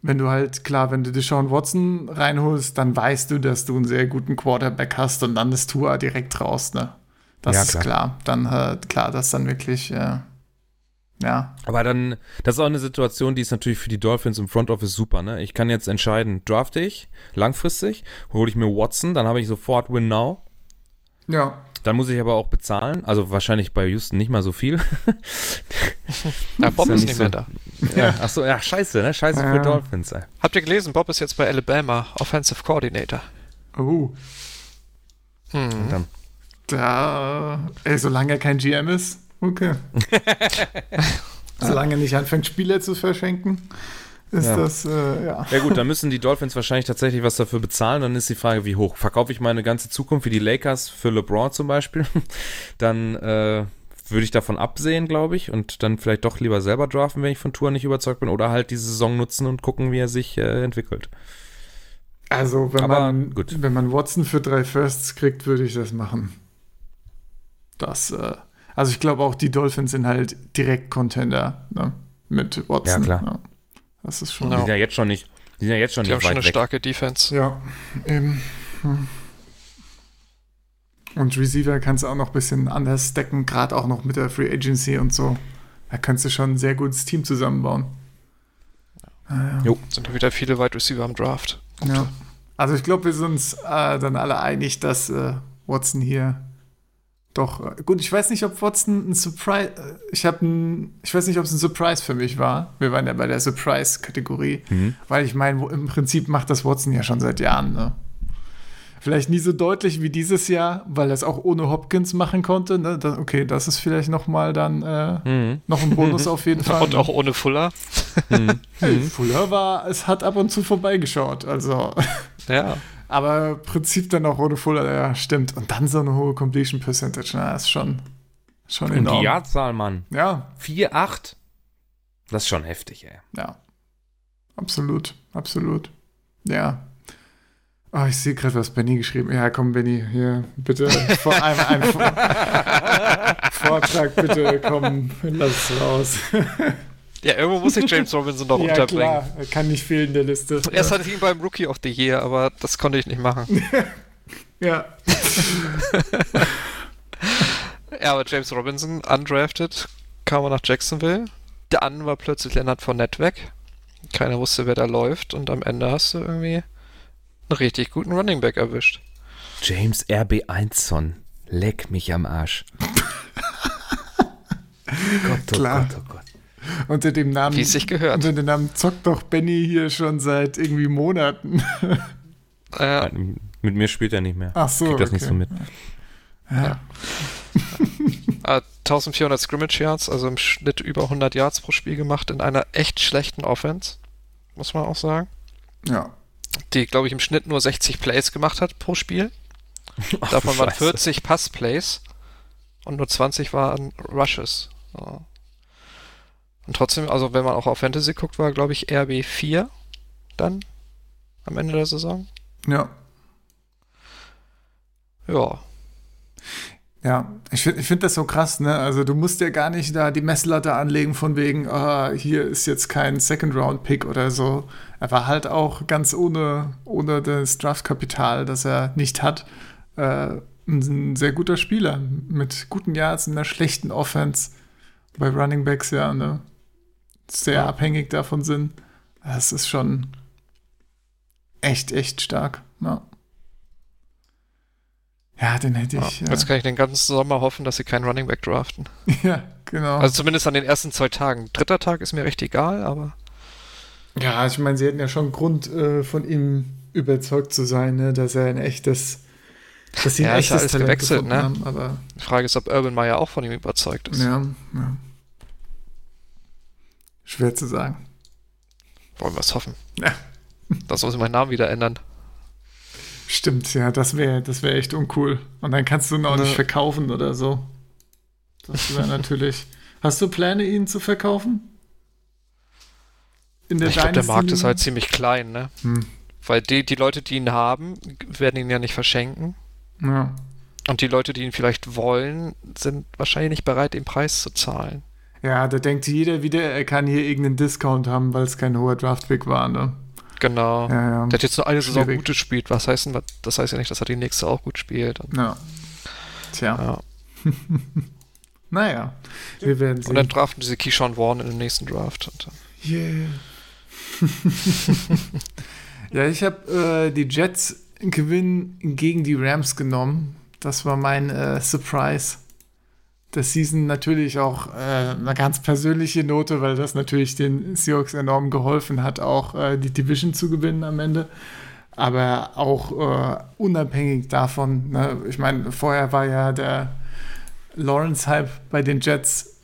Wenn du halt, klar, wenn du Deshaun Watson reinholst, dann weißt du, dass du einen sehr guten Quarterback hast und dann ist Tua direkt raus, ne? Das Ja, ist klar. klar. Dann, äh, klar, das ist dann wirklich, äh, ja, Aber dann, das ist auch eine Situation, die ist natürlich für die Dolphins im Front Office super, ne? Ich kann jetzt entscheiden, drafte ich langfristig, hole ich mir Watson, dann habe ich sofort Win Now. ja, Dann muss ich aber auch bezahlen, also wahrscheinlich bei Houston nicht mal so viel. Ja, Bob ja ist nicht nicht so- mehr da. ja, ach so, ja, scheiße, ne? Scheiße Ja. für Dolphins, ey. Habt ihr gelesen, Bob ist jetzt bei Alabama Offensive Coordinator. oh, Hm. Dann, da, ey, solange er kein GM ist, okay. solange er nicht anfängt, Spieler zu verschenken, ist Ja. das, äh, ja. ja gut, dann müssen die Dolphins wahrscheinlich tatsächlich was dafür bezahlen. Dann ist die Frage, wie hoch. Verkaufe ich meine ganze Zukunft wie die Lakers für LeBron zum Beispiel, dann äh, würde ich davon absehen, glaube ich, und dann vielleicht doch lieber selber draften, wenn ich von Tour nicht überzeugt bin, oder halt diese Saison nutzen und gucken, wie er sich äh, entwickelt. Also, wenn Aber man, gut. wenn man Watson für drei Firsts kriegt, würde ich das machen. Das, äh, also ich glaube auch die Dolphins sind halt direkt Contender, ne? Mit Watson. Ja, klar. Das ist schon. Die Ja. sind ja jetzt schon nicht, die sind ja jetzt schon Die haben nicht schon weit eine weg. starke Defense. Ja, eben. Hm. Und Receiver kannst du auch noch ein bisschen anders stacken, gerade auch noch mit der Free Agency und so. Da kannst du schon ein sehr gutes Team zusammenbauen. Ah, ja. Jo. Sind wieder viele Wide Receiver am Draft. Ja. Also ich glaube, wir sind uns äh, dann alle einig, dass äh, Watson hier doch gut. Ich weiß nicht, ob Watson ein Surprise. Ich habe ein, ich weiß nicht, ob es ein Surprise für mich war. Wir waren ja bei der Surprise-Kategorie, Mhm. weil ich meine, wo- im Prinzip macht das Watson ja schon seit Jahren. Ne? Vielleicht nie so deutlich wie dieses Jahr, weil er es auch ohne Hopkins machen konnte. Ne? Da, okay, das ist vielleicht noch mal dann äh, Mhm. noch ein Bonus auf jeden Fall. Und auch ohne Fuller. Mhm. hey, Fuller war, es hat ab und zu vorbeigeschaut. Also Ja. Aber im Prinzip dann auch ohne Fuller, ja, stimmt. Und dann so eine hohe Completion Percentage, na, ist schon, schon Und enorm. die Jahrzahl, Mann. Ja, 4-8. Das ist schon heftig, ey. ja. Absolut, absolut. Ja. Oh, ich sehe gerade, was Benny geschrieben Ja, komm, Benny, hier, bitte. Vor einmal einen Vor Vortrag, bitte, komm, lass es raus. Ja, irgendwo muss ich James Robinson noch ja, unterbringen. klar, er kann nicht fehlen in der Liste. Erst hatte ich ihn beim Rookie of the Year, aber das konnte ich nicht machen. ja. Ja, aber James Robinson, undrafted, kam er nach Jacksonville. Dann war plötzlich Leonard Fournette weg. Keiner wusste, wer da läuft. Und am Ende hast du irgendwie einen richtig guten Running Back erwischt. James RB1son. Leck mich am Arsch. Gott, oh Klar. Gott, oh Gott. Unter dem Namen. Wie es sich gehört. Unter dem Namen zockt doch Benny hier schon seit irgendwie Monaten. Äh, Mit mir spielt er nicht mehr. Ach so, Krieg das nicht okay. so mit. Ja. äh, 1400 Scrimmage Yards, also im Schnitt über 100 Yards pro Spiel gemacht in einer echt schlechten Offense, muss man auch sagen. ja. Die, glaube ich, im Schnitt nur 60 Plays gemacht hat pro Spiel. Ach, Davon du waren Scheiße. 40 Pass-Plays und nur 20 waren Rushes. Ja. Und trotzdem, also wenn man auch auf Fantasy guckt, war, glaube ich, RB4 dann am Ende der Saison. Ja. Ja. Ja, ich finde ich find das so krass, ne? Also du musst ja gar nicht da die Messlatte anlegen von wegen, ah, hier ist jetzt kein Second-Round-Pick oder so. Er war halt auch ganz ohne, ohne das Draftkapital, das er nicht hat, äh, ein sehr guter Spieler mit guten Yards in einer schlechten Offense. Bei Running Backs ja, ne? Sehr Ja. abhängig davon sind. Das ist schon echt, echt stark. Ja, ja den hätte ja. ich. äh, Jetzt kann ich den ganzen Sommer hoffen, dass sie keinen Running Back draften. Ja, genau. Also zumindest an den ersten zwei Tagen. Dritter Tag ist mir recht egal, aber ja, ich meine, sie hätten ja schon Grund, äh, von ihm überzeugt zu sein, ne, dass er ein echtes dass sie Ja, ein ist ja echtes alles Talent gewechselt, ne? haben. Aber Die Frage ist, ob Urban Meyer auch von ihm überzeugt ist. ja, ja. Schwer zu sagen. Wollen wir es hoffen. Ja. Das muss ich meinen Namen wieder ändern. Stimmt, ja, das wäre das wär echt uncool. Und dann kannst du ihn auch Ne. nicht verkaufen oder so. Das wäre natürlich. Hast du Pläne, ihn zu verkaufen? In Ich glaube, der Markt ist halt ziemlich klein, ne? Hm. Weil die, die Leute, die ihn haben, werden ihn ja nicht verschenken. Ja. Und die Leute, die ihn vielleicht wollen, sind wahrscheinlich nicht bereit, den Preis zu zahlen. Ja, da denkt jeder wieder, er kann hier irgendeinen Discount haben, weil es kein hoher Draftpick war, ne? Genau. Ja, ja. Der hat jetzt nur eine Saison gut gespielt. Was heißt denn, das heißt ja nicht, dass er die nächste auch gut spielt. Ja. Tja, ja. naja. Wir werden und dann sehen. draften sie Keyshawn Warren in dem nächsten Draft. Yeah. ja, ich habe äh, die Jets Gewinn gegen die Rams genommen. Das war mein äh, Surprise. Der Season natürlich auch äh, eine ganz persönliche Note, weil das natürlich den Seahawks enorm geholfen hat, auch äh, die Division zu gewinnen am Ende. Aber auch äh, unabhängig davon, ne? ich meine, vorher war ja der Lawrence-Hype bei den Jets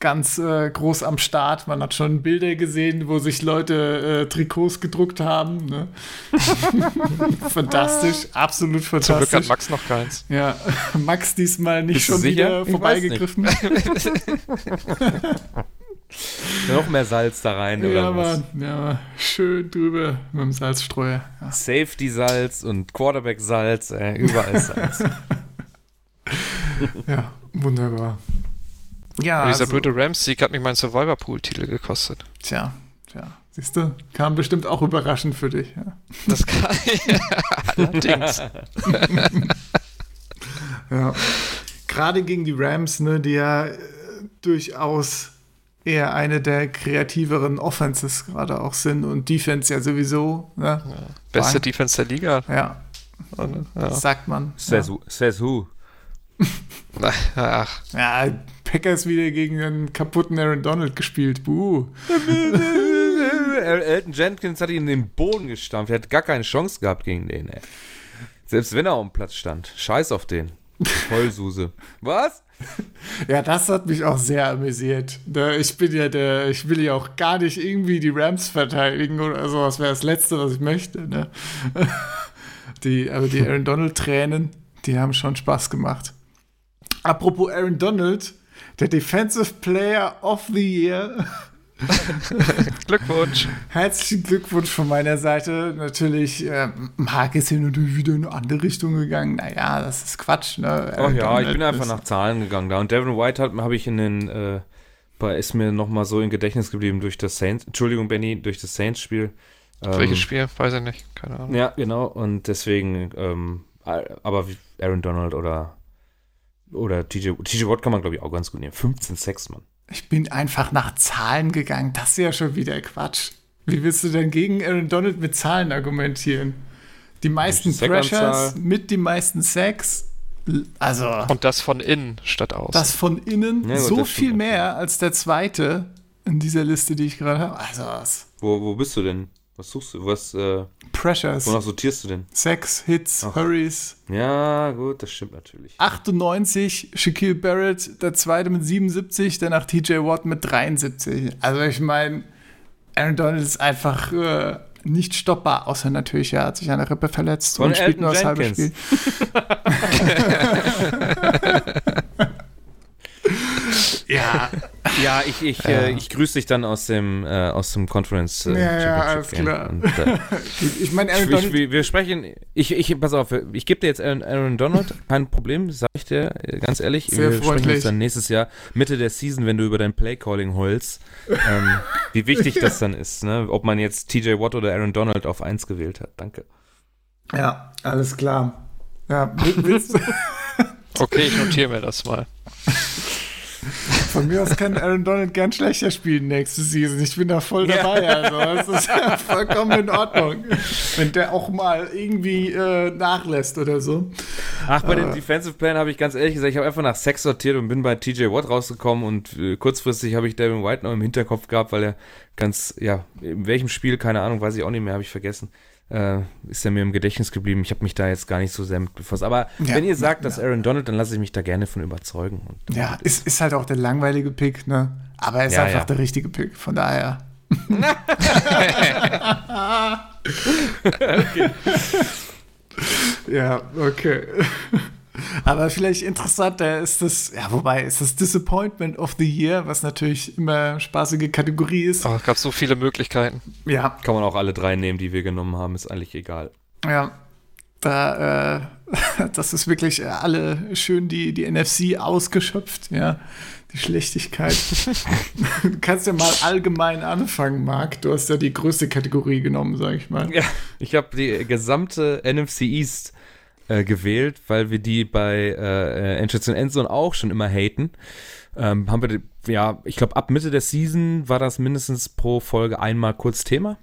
ganz äh, groß am Start. Man hat schon Bilder gesehen, wo sich Leute äh, Trikots gedruckt haben. Ne? fantastisch, absolut zum Glück fantastisch. hat Max noch keins. Ja, Max diesmal nicht Bist schon wieder vorbeigegriffen. Noch mehr Salz da rein oder Ja, was? Mann, ja, Mann. schön drüber mit dem Salzstreuer. Ja. Safety-Salz und Quarterback-Salz, äh, überall Salz. ja, wunderbar. Ja, Und dieser also, blöde Rams-Sieg hat mich meinen Survivor-Pool-Titel gekostet. tja, tja, siehst du, kam bestimmt auch überraschend für dich. Ja. Das kann allerdings. Ja. Gerade gegen die Rams, ne, die ja äh, durchaus eher eine der kreativeren Offenses gerade auch sind und Defense ja sowieso. Ne? Beste Frank. Defense der Liga. Ja, Und, ja. das sagt man. Says, says who? Ach, Ja. Packers wieder gegen einen kaputten Aaron Donald gespielt. Buh. El- Elton Jenkins hat ihn in den Boden gestampft. Er hat gar keine Chance gehabt gegen den, ey. Selbst wenn er auf dem Platz stand. Scheiß auf den. Vollsuse. Was? Ja, das hat mich auch sehr amüsiert. Da- Ich bin ja der, ich will ja auch gar nicht irgendwie die Rams verteidigen oder so. Das wäre das Letzte, was ich möchte. Ne? Die, aber die Aaron Donald-Tränen, die haben schon Spaß gemacht. Apropos Aaron Donald, der Defensive Player of the Year. Glückwunsch. Herzlichen Glückwunsch von meiner Seite. Natürlich, äh, Marc ist hier natürlich wieder in eine andere Richtung gegangen. Naja, das ist Quatsch. Ne? Ach ja, ich bin einfach nach Zahlen gegangen da. Und Devin White hat- habe ich in den, äh, bei, ist mir nochmal so im Gedächtnis geblieben durch das Saints, Entschuldigung, Benny, durch das Saints-Spiel. Ähm, Welches Spiel? Weiß ich nicht. Keine Ahnung. Ja, genau. Und deswegen, ähm, aber wie Aaron Donald oder, oder TJ, TJ Watt kann man, glaube ich, auch ganz gut nehmen. 15 Sex, Mann. Ich bin einfach nach Zahlen gegangen. Das ist ja schon wieder Quatsch. Wie willst du denn gegen Aaron Donald mit Zahlen argumentieren? Die meisten die. Pressures mit die meisten Sacks. Also, Und das von innen statt aus. das von innen Ja, gut, so viel mehr als der zweite in dieser Liste, die ich gerade habe. Also, das Wo, wo bist du denn? Was suchst du? Was, äh, Pressures, wonach sortierst du denn? Sacks, Hits, Ach. Hurries. Ja, gut, das stimmt natürlich. 98, Shaquille Barrett, der zweite mit 77, danach TJ Watt mit 73. Also ich meine, Aaron Donald ist einfach äh, nicht stoppbar, außer natürlich, er hat sich an der Rippe verletzt Von und spielt Elton nur das halbe. Spiel. ja, Ja, ich, ich, äh, ich grüße dich dann aus dem, äh, aus dem Conference äh, Ja, ja, alles Game. klar. Und, äh, ich meine, Aaron ich, Donald, wir, wir sprechen, ich, ich, pass auf, ich gebe dir jetzt Aaron, Aaron Donald, kein Problem, sag ich dir, äh, ganz ehrlich. Sehr wir sprechen freundlich. uns dann nächstes Jahr, Mitte der Season, wenn du über dein Playcalling heulst, ähm, wie wichtig das dann ist, ne? ob man jetzt TJ Watt oder Aaron Donald auf 1 gewählt hat. Danke. ja, alles klar. Ja, will- willst du, Okay, ich notiere mir das mal. Von mir aus kann Aaron Donald gern schlechter spielen nächste Season. Ich bin da voll dabei. Also, das ist ja vollkommen in Ordnung. Wenn der auch mal irgendwie äh, nachlässt oder so. Ach, bei den Defensive Plan habe ich ganz ehrlich gesagt, ich habe einfach nach Sex sortiert und bin bei TJ Watt rausgekommen und äh, kurzfristig habe ich Devin White noch im Hinterkopf gehabt, weil er ganz, ja, in welchem Spiel, keine Ahnung, weiß ich auch nicht mehr, habe ich vergessen. Äh, ist er mir im Gedächtnis geblieben. Ich habe mich da jetzt gar nicht so sehr mit befasst. Aber Ja, wenn ihr sagt, ja. dass Aaron Donald, dann lasse ich mich da gerne von überzeugen. Und Ja, ist, ist halt auch der langweilige Pick, ne? Aber er ist Ja, einfach der richtige Pick. Von daher. Ja, okay. Aber vielleicht interessanter ist das, ja, wobei ist das Disappointment of the Year, was natürlich immer spaßige Kategorie ist. Oh, es gab so viele Möglichkeiten. Ja, kann man auch alle drei nehmen, die wir genommen haben, ist eigentlich egal. ja. Da, äh, das ist wirklich äh, alle schön die, die NFC ausgeschöpft, ja. Die Schlechtigkeit. du kannst ja mal allgemein anfangen, Marc. Du hast ja die größte Kategorie genommen, sag ich mal. Ja, ich habe die gesamte NFC East äh, gewählt, weil wir die bei äh, und Endzone auch schon immer haten. Ähm, haben wir, ja, ich glaube, ab Mitte der Season war das mindestens pro Folge einmal kurz Thema,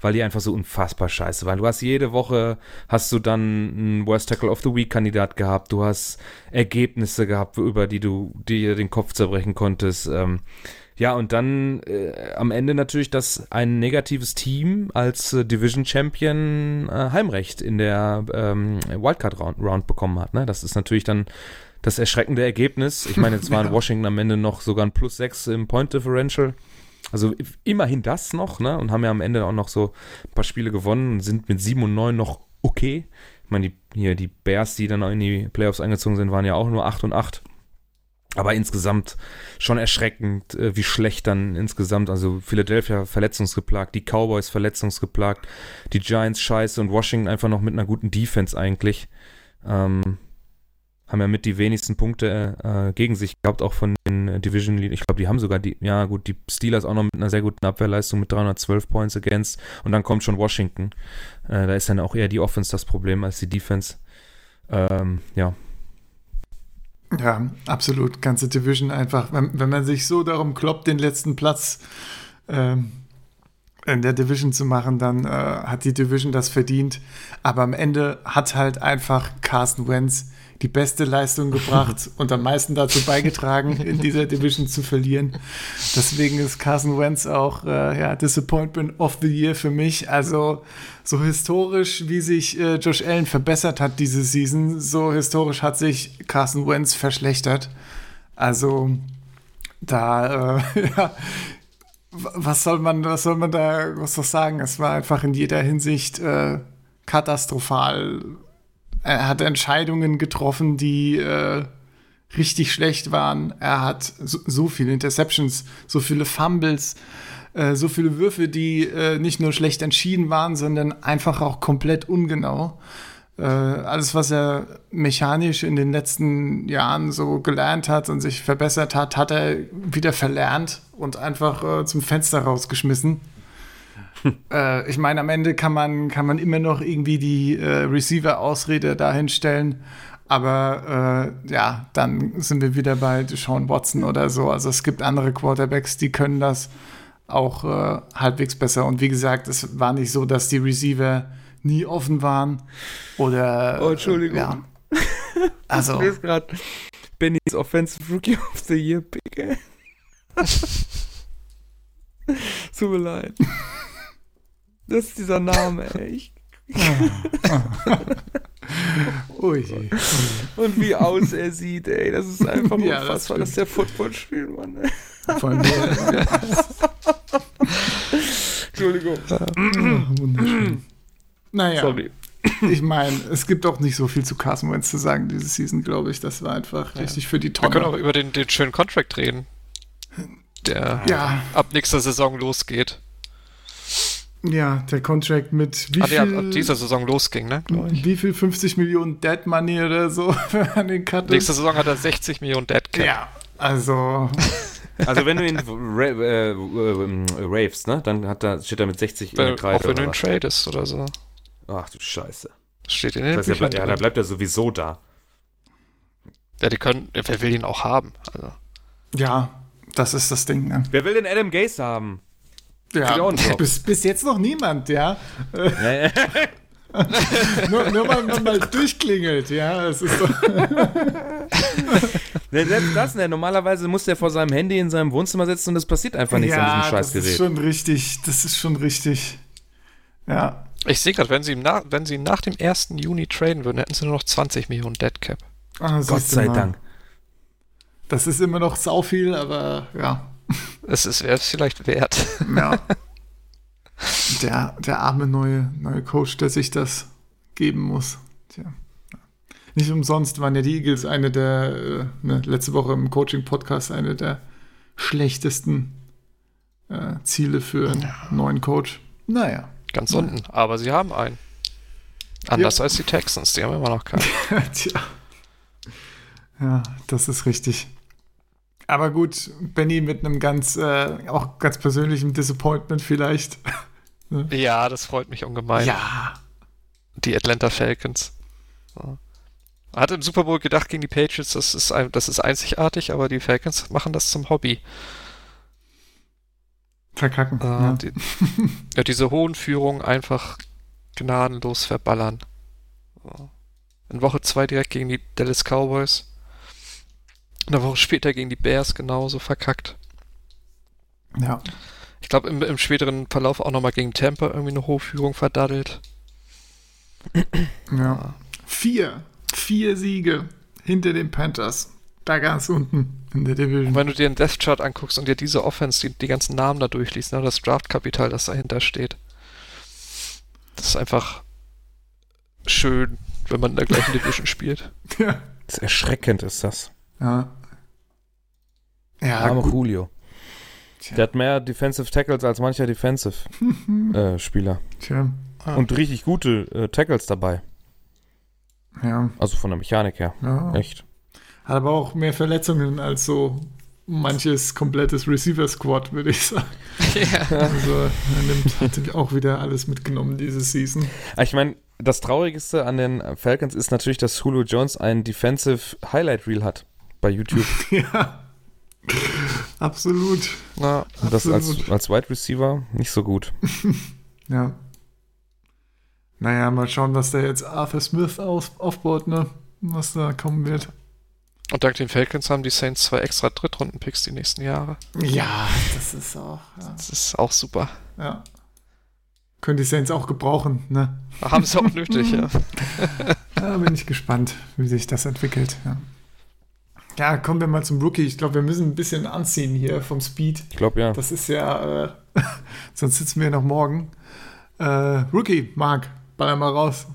weil die einfach so unfassbar scheiße waren. Du hast jede Woche, hast du dann einen Worst Tackle of the Week Kandidat gehabt, du hast Ergebnisse gehabt, über die du dir den Kopf zerbrechen konntest. Ähm, ja, und dann äh, am Ende natürlich, dass ein negatives Team als äh, Division Champion äh, Heimrecht in der ähm, Wildcard Round, Round bekommen hat. Ne? Das ist natürlich dann das erschreckende Ergebnis. Ich meine, jetzt waren Washington am Ende noch sogar ein Plus 6 im Point Differential. Also immerhin das noch, ne? Und haben ja am Ende auch noch so ein paar Spiele gewonnen und sind mit 7 und 9 noch okay. Ich meine, die, hier die Bears, die dann in die Playoffs eingezogen sind, waren ja auch nur 8 und 8. Aber insgesamt schon erschreckend, äh, wie schlecht dann insgesamt, also Philadelphia verletzungsgeplagt, die Cowboys verletzungsgeplagt, die Giants scheiße und Washington einfach noch mit einer guten Defense eigentlich. Ähm, haben ja mit die wenigsten Punkte äh, gegen sich gehabt, auch von den äh, Division Lead. Ich glaube, die haben sogar die, ja gut, die Steelers auch noch mit einer sehr guten Abwehrleistung mit 312 Points against und dann kommt schon Washington. Äh, da ist dann auch eher die Offense das Problem als die Defense. Ähm, ja, Ja, absolut. Ganze Division einfach, wenn, wenn man sich so darum kloppt, den letzten Platz ähm, in der Division zu machen, dann äh, hat die Division das verdient. Aber am Ende hat halt einfach Carsten Wentz die beste Leistung gebracht und am meisten dazu beigetragen, in dieser Division zu verlieren. Deswegen ist Carsten Wentz auch äh, ja, Disappointment of the Year für mich. Also so historisch, wie sich äh, Josh Allen verbessert hat diese Season, so historisch hat sich Carsten Wentz verschlechtert. Also da, äh, ja, was soll man, was soll man da was noch sagen? Es war einfach in jeder Hinsicht äh, katastrophal. Er hat Entscheidungen getroffen, die äh, richtig schlecht waren. Er hat so, so viele Interceptions, so viele Fumbles, äh, so viele Würfe, die äh, nicht nur schlecht entschieden waren, sondern einfach auch komplett ungenau. Äh, alles, was er mechanisch in den letzten Jahren so gelernt hat und sich verbessert hat, hat er wieder verlernt und einfach äh, zum Fenster rausgeschmissen. äh, ich meine, am Ende kann man, kann man immer noch irgendwie die Receiver-Ausrede dahin stellen. Aber äh, ja, dann sind wir wieder bei Deshaun Watson oder so. Also es gibt andere Quarterbacks, die können das auch äh, halbwegs besser. Und wie gesagt, es war nicht so, dass die Receiver nie offen waren. Oder. Oh, Entschuldigung. Ja. Also. Ich gerade Bennys Offensive Rookie of the Year Pick. Tut mir leid. Das ist dieser Name, ey. Ui. und wie aus er sieht, ey. Das ist einfach Ja, das unfassbar, stimmt. dass der Football spielt, Mann. Ey. Von mir. Entschuldigung. Wunderschön. Naja, Sorry. ich meine, es gibt auch nicht so viel zu Carson Wentz zu sagen diese Season, glaube ich. Das war einfach richtig für die Wir können auch Tonne. über den, den schönen Contract reden, der Ja, ab nächster Saison losgeht. ja, der Contract mit wie Ah, viel? ab dieser Saison losging, ne? Wie viel? 50 Millionen Dead Money oder so für an den Cut Nächste? Saison hat er 60 Millionen Dead Cap. Ja, also Also wenn du ihn ra äh, äh, ravest, ne, dann hat da, steht er mit 60 in Weil, der Kreide. auch wenn du oder ihn tradest oder so. Ach du Scheiße. Das steht in den Das heißt, er ja, da bleibt er sowieso da. Ja, die können, wer will ihn auch haben? Also, ja, das ist das Ding. Ne? Wer will den Adam Gase haben? Ja, bis, bis jetzt noch niemand, ja. Ja, ja. Nur, nur weil man mal durchklingelt, ja. Es ist so. Ne, Selbst das, ne, normalerweise muss der vor seinem Handy in seinem Wohnzimmer sitzen und es passiert einfach nichts an diesem das ist Scheißgerät. schon richtig. Das ist schon richtig. Ja. Ich sehe gerade, wenn, sie nach- wenn sie nach dem 1. Juni traden würden, hätten sie nur noch 20 Millionen Dead Cap. Ah, Gott sei mal. Dank. Das ist immer noch sau viel, aber ja. Es ist wäre es vielleicht wert. ja. Der, der arme neue, neue Coach, der sich das geben muss. Tja. Nicht umsonst waren ja die Eagles eine der, äh, ne, letzte Woche im Coaching-Podcast, eine der schlechtesten äh, Ziele für einen neuen Coach. Naja. Ganz unten. Aber sie haben einen. Anders als die Texans, die haben immer noch keinen. Tja. Ja, das ist richtig. Aber gut, Benny mit einem ganz, äh, auch ganz persönlichen Disappointment vielleicht. Ja, das freut mich ungemein. Ja. Die Atlanta Falcons. Ja. Hat im Super Bowl gedacht gegen die Patriots, das ist, ein, das ist einzigartig, aber die Falcons machen das zum Hobby. Verkacken. Äh, ja. die, ja, diese hohen Führungen einfach gnadenlos verballern. So. In Woche 2 direkt gegen die Dallas Cowboys. Eine Woche später gegen die Bears genauso verkackt. ja. Ich glaube, im, im späteren Verlauf auch nochmal gegen Tampa irgendwie eine hohe Führung verdaddelt. Ja. Vier. Vier Siege hinter den Panthers. Da ganz unten in der Und Division. wenn du dir den Death Chart anguckst und dir diese Offense, die, die ganzen Namen da durchliest, ne, das Draftkapital, das dahinter steht, das ist einfach schön, wenn man in der gleichen Division spielt. Ja. Das ist erschreckend ist das. Ja. Ja, Arme. Julio. Tja. Der hat mehr Defensive Tackles als mancher Defensive-Spieler. Tja. Ah. Und richtig gute äh, Tackles dabei. Ja. Also von der Mechanik her. ja. Echt. Hat aber auch mehr Verletzungen als so manches komplettes Receiver-Squad, würde ich sagen. ja. Also, er nimmt, hat auch wieder alles mitgenommen diese Season. Ah, Ich meine, das Traurigste an den Falcons ist natürlich, dass Julio Jones ein Defensive Highlight Reel hat bei YouTube. Ja. Absolut. Na, Und das als, Absolut. als Wide Receiver nicht so gut. Ja. Naja, mal schauen, was da jetzt Arthur Smith aus, aufbaut, ne? Was da kommen wird. und dank den Falcons haben die Saints zwei extra Drittrunden-Picks die nächsten Jahre. Ja, das ist auch. Ja. Das ist auch super. ja. Können die Saints auch gebrauchen, ne? Haben sie auch nötig, ja. Da bin ich gespannt, wie sich das entwickelt. Ja. Ja, kommen wir mal zum Rookie. Ich glaube, wir müssen ein bisschen anziehen hier vom Speed. Ich glaube ja. Das ist ja, äh, sonst sitzen wir noch morgen. Äh, Rookie, Marc, baller mal raus.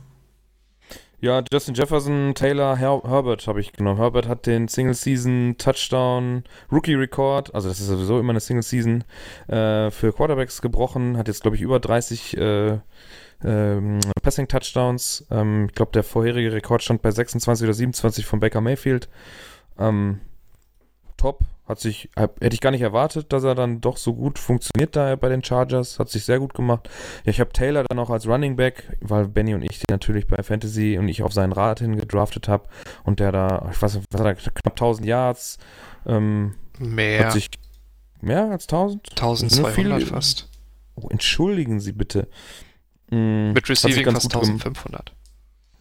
Ja, Justin Jefferson, Taylor, Her Herbert habe ich genommen. Herbert hat den Single-Season Touchdown Rookie Record, also das ist sowieso immer eine Single-Season, äh, für Quarterbacks gebrochen. Hat jetzt, glaube ich, über 30 äh, ähm, Passing-Touchdowns. Ähm, ich glaube, der vorherige Rekord stand bei 26 oder 27 von Baker Mayfield. Ähm, top. Hat sich, hab, hätte ich gar nicht erwartet, dass er dann doch so gut funktioniert da bei den Chargers. Hat sich sehr gut gemacht. Ja, ich habe Taylor dann auch als Running Back, weil Benny und ich den natürlich bei Fantasy und ich auf seinen Rat hin gedraftet habe. Und der da, ich weiß nicht, was hat er, knapp 1000 Yards. Ähm, Mehr. Hat sich mehr als 1000? 1200 Viele- fast. Oh, entschuldigen Sie bitte. Mm, Mit Receiving fast gut gem- 1500.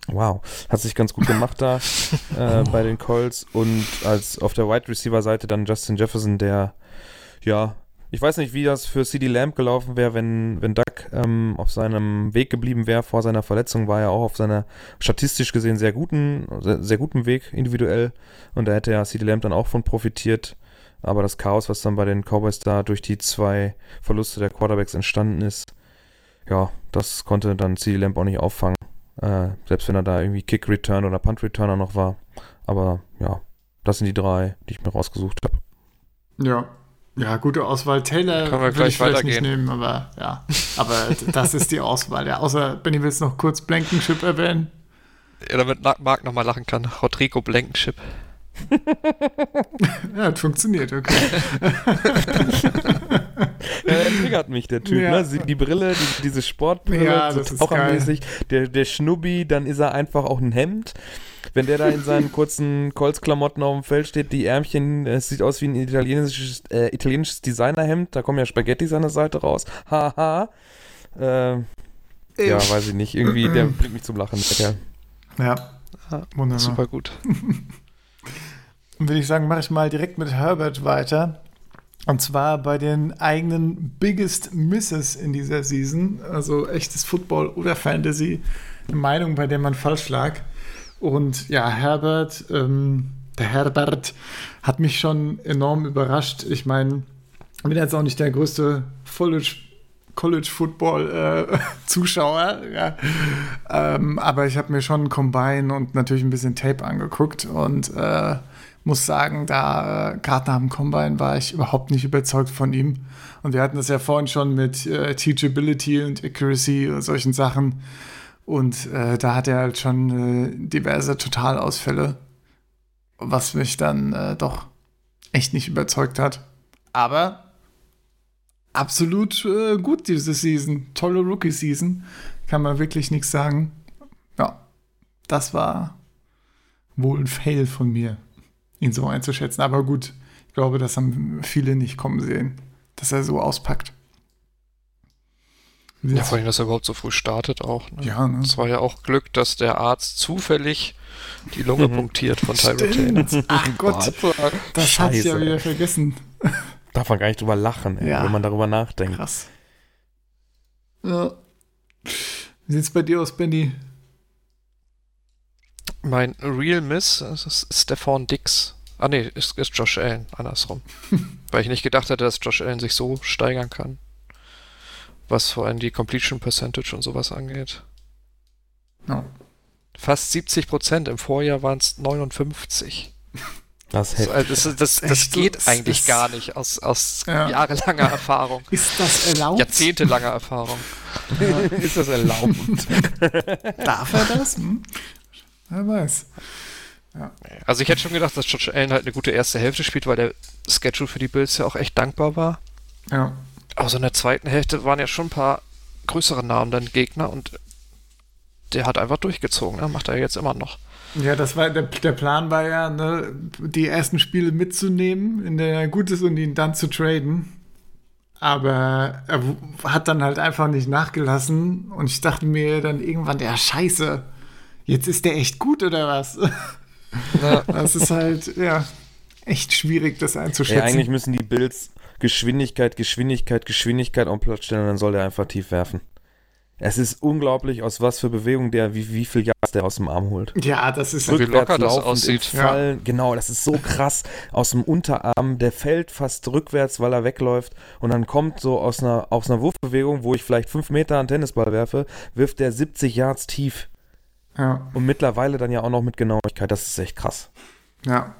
Wow, hat sich ganz gut gemacht da äh, bei den Colts und als auf der Wide Receiver Seite dann Justin Jefferson, der ja, ich weiß nicht, wie das für CD Lamb gelaufen wäre, wenn wenn Duck ähm, auf seinem Weg geblieben wäre vor seiner Verletzung, war er auch auf seiner statistisch gesehen sehr guten sehr, sehr guten Weg individuell und da hätte ja CD Lamb dann auch von profitiert. Aber das Chaos, was dann bei den Cowboys da durch die zwei Verluste der Quarterbacks entstanden ist, ja, das konnte dann CD Lamb auch nicht auffangen. Äh, selbst wenn er da irgendwie Kick-Return oder Punt-Returner noch war. Aber ja, das sind die drei, die ich mir rausgesucht habe. Ja. Ja, gute Auswahl. Taylor Können wir würde gleich ich vielleicht nicht weitergehen. nehmen, aber ja. Aber das ist die Auswahl. Ja, außer Benny willst noch kurz Blankenship erwähnen. Ja, damit Marc nochmal lachen kann. Rodrigo Blankenship. Ja, hat funktioniert, okay. Ja, er triggert mich, der Typ. Ja. Ne? Sie- Die Brille, die, diese Sportbrille, Ja, so tauchermäßig. Der, der Schnubbi, dann ist er einfach auch ein Hemd. Wenn der da in seinen kurzen Colts-Klamotten auf dem Feld steht, die Ärmchen, es sieht aus wie ein italienisches, äh, italienisches Designerhemd. Da kommen ja Spaghettis an der Seite raus. Haha. Äh, ja, weiß ich nicht. Irgendwie, der bringt mich zum Lachen, der. Ja, Ah, wunderbar. Super gut. Und würde ich sagen, mache ich mal direkt mit Herbert weiter. Und zwar bei den eigenen Biggest Misses in dieser Season. Also echtes Football oder Fantasy. Eine Meinung, bei der man falsch lag. Und ja, Herbert, ähm, der Herbert hat mich schon enorm überrascht. Ich meine, ich bin jetzt auch nicht der größte College, College Football äh, Zuschauer, ja. ähm, aber ich habe mir schon Combine und natürlich ein bisschen Tape angeguckt und äh, muss sagen, da äh, gerade nach dem Combine war ich überhaupt nicht überzeugt von ihm. Und wir hatten das ja vorhin schon mit äh, Teachability und Accuracy und solchen Sachen. Und äh, da hat er halt schon äh, diverse Totalausfälle, was mich dann äh, doch echt nicht überzeugt hat. Aber absolut äh, gut diese Season. Tolle Rookie-Season. Kann man wirklich nichts sagen. Ja, das war wohl ein Fail von mir, ihn so einzuschätzen. Aber gut, ich glaube, das haben viele nicht kommen sehen, dass er so auspackt. Ja, vor allem, dass er überhaupt so früh startet auch. Ne? Ja, ne? Es war ja auch Glück, dass der Arzt zufällig die Lunge punktiert von Tyrod Taylor. Ach Gott, das hatte ich ja wieder vergessen. Darf man gar nicht drüber lachen, ey, Ja. wenn man darüber nachdenkt. Krass. Ja. Wie sieht's bei dir aus, Benny? Mein Real Miss das ist Stefan Dix. Ah nee, ist, ist Josh Allen, andersrum. Weil ich nicht gedacht hätte, dass Josh Allen sich so steigern kann. Was vor allem die Completion Percentage und sowas angeht. Ja. Fast 70 Prozent, im Vorjahr waren es 59. Das Das, also das, das, das, geht Das eigentlich ist- gar nicht aus, aus Ja. jahrelanger Erfahrung. Ist das erlaubt? Jahrzehntelanger Erfahrung. ist das erlaubt. Darf er das? Hm? Wer weiß. Also ich hätte schon gedacht, dass Josh Allen halt eine gute erste Hälfte spielt, weil der Schedule für die Bills ja auch echt dankbar war. Ja. Aber so in der zweiten Hälfte waren ja schon ein paar größere Namen dann Gegner und der hat einfach durchgezogen, ne? macht er jetzt immer noch. Ja, das war der, der Plan war ja, ne, die ersten Spiele mitzunehmen, in der er gut ist und ihn dann zu traden. Aber er hat dann halt einfach nicht nachgelassen und ich dachte mir dann irgendwann, der Scheiße, jetzt ist der echt gut oder was? Ja. Das ist halt, ja, echt schwierig, das einzuschätzen. Ey, eigentlich müssen die Bills Geschwindigkeit, Geschwindigkeit, Geschwindigkeit auf Platz stellen und dann soll der einfach tief werfen. Es ist unglaublich, aus was für Bewegung der, wie, wie viel Yards der aus dem Arm holt. ja, das ist Wie locker das laufend, aussieht. Fallen. Genau, das ist so krass. Aus dem Unterarm, der fällt fast rückwärts, weil er wegläuft. Und dann kommt so aus einer, aus einer Wurfbewegung, wo ich vielleicht fünf Meter einen Tennisball werfe, wirft der 70 Yards tief. Ja, Und mittlerweile dann ja auch noch mit Genauigkeit. Das ist echt krass. ja.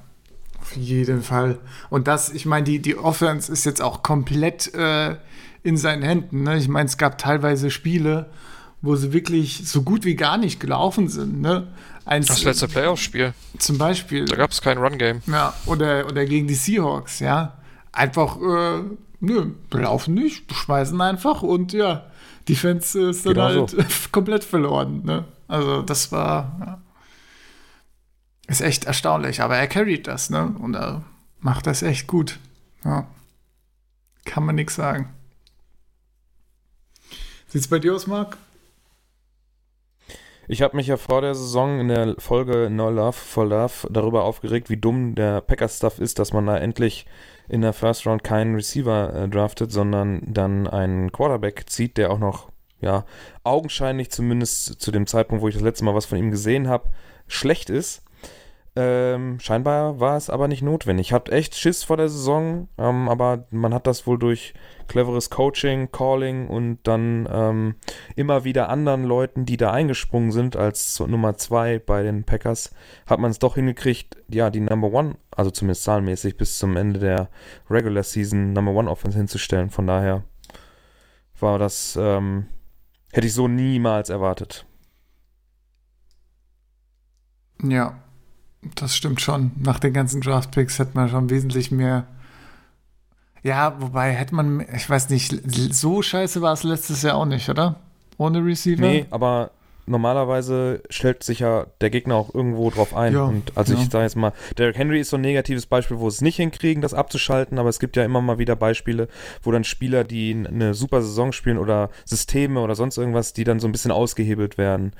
Auf jeden Fall. Und das, ich meine, die, die Offense ist jetzt auch komplett äh, in seinen Händen. Ne? Ich meine, es gab teilweise Spiele, wo sie wirklich so gut wie gar nicht gelaufen sind. Ne? Eins, Das letzte Playoff-Spiel, zum Beispiel. da gab es kein Run-Game. Ja, oder, oder gegen die Seahawks, ja. Einfach, äh, nö, wir laufen nicht, schmeißen einfach und ja, Defense ist dann Genau halt so. komplett verloren, ne? Also das war, ja, ist echt erstaunlich, aber er carried das, ne? Und er macht das echt gut, ja. Kann man nichts sagen. Sieht's bei dir aus, Marc? Ich habe mich ja vor der Saison in der Folge No Love for Love darüber aufgeregt, wie dumm der Packers-Stuff ist, dass man da endlich in der First Round keinen Receiver äh, draftet, sondern dann einen Quarterback zieht, der auch noch, ja, augenscheinlich zumindest zu dem Zeitpunkt, wo ich das letzte Mal was von ihm gesehen habe, schlecht ist. Ähm, scheinbar war es aber nicht notwendig. Hatte echt Schiss vor der Saison, ähm, aber man hat das wohl durch cleveres Coaching, Calling und dann ähm, immer wieder anderen Leuten, die da eingesprungen sind als Nummer zwei bei den Packers, hat man es doch hingekriegt, ja, die Number One, also zumindest zahlenmäßig, bis zum Ende der Regular Season Number One Offense hinzustellen. Von daher war das, ähm, hätte ich so niemals erwartet. Ja, das stimmt schon. Nach den ganzen Draft-Picks hätte man schon wesentlich mehr. Ja, wobei hätte man, ich weiß nicht, so scheiße war es letztes Jahr auch nicht, oder? Ohne Receiver? Nee, aber normalerweise stellt sich ja der Gegner auch irgendwo drauf ein. Ja, und also ja. ich sage jetzt mal, Derrick Henry ist so ein negatives Beispiel, wo es nicht hinkriegen, das abzuschalten, aber es gibt ja immer mal wieder Beispiele, wo dann Spieler, die eine super Saison spielen oder Systeme oder sonst irgendwas, die dann so ein bisschen ausgehebelt werden.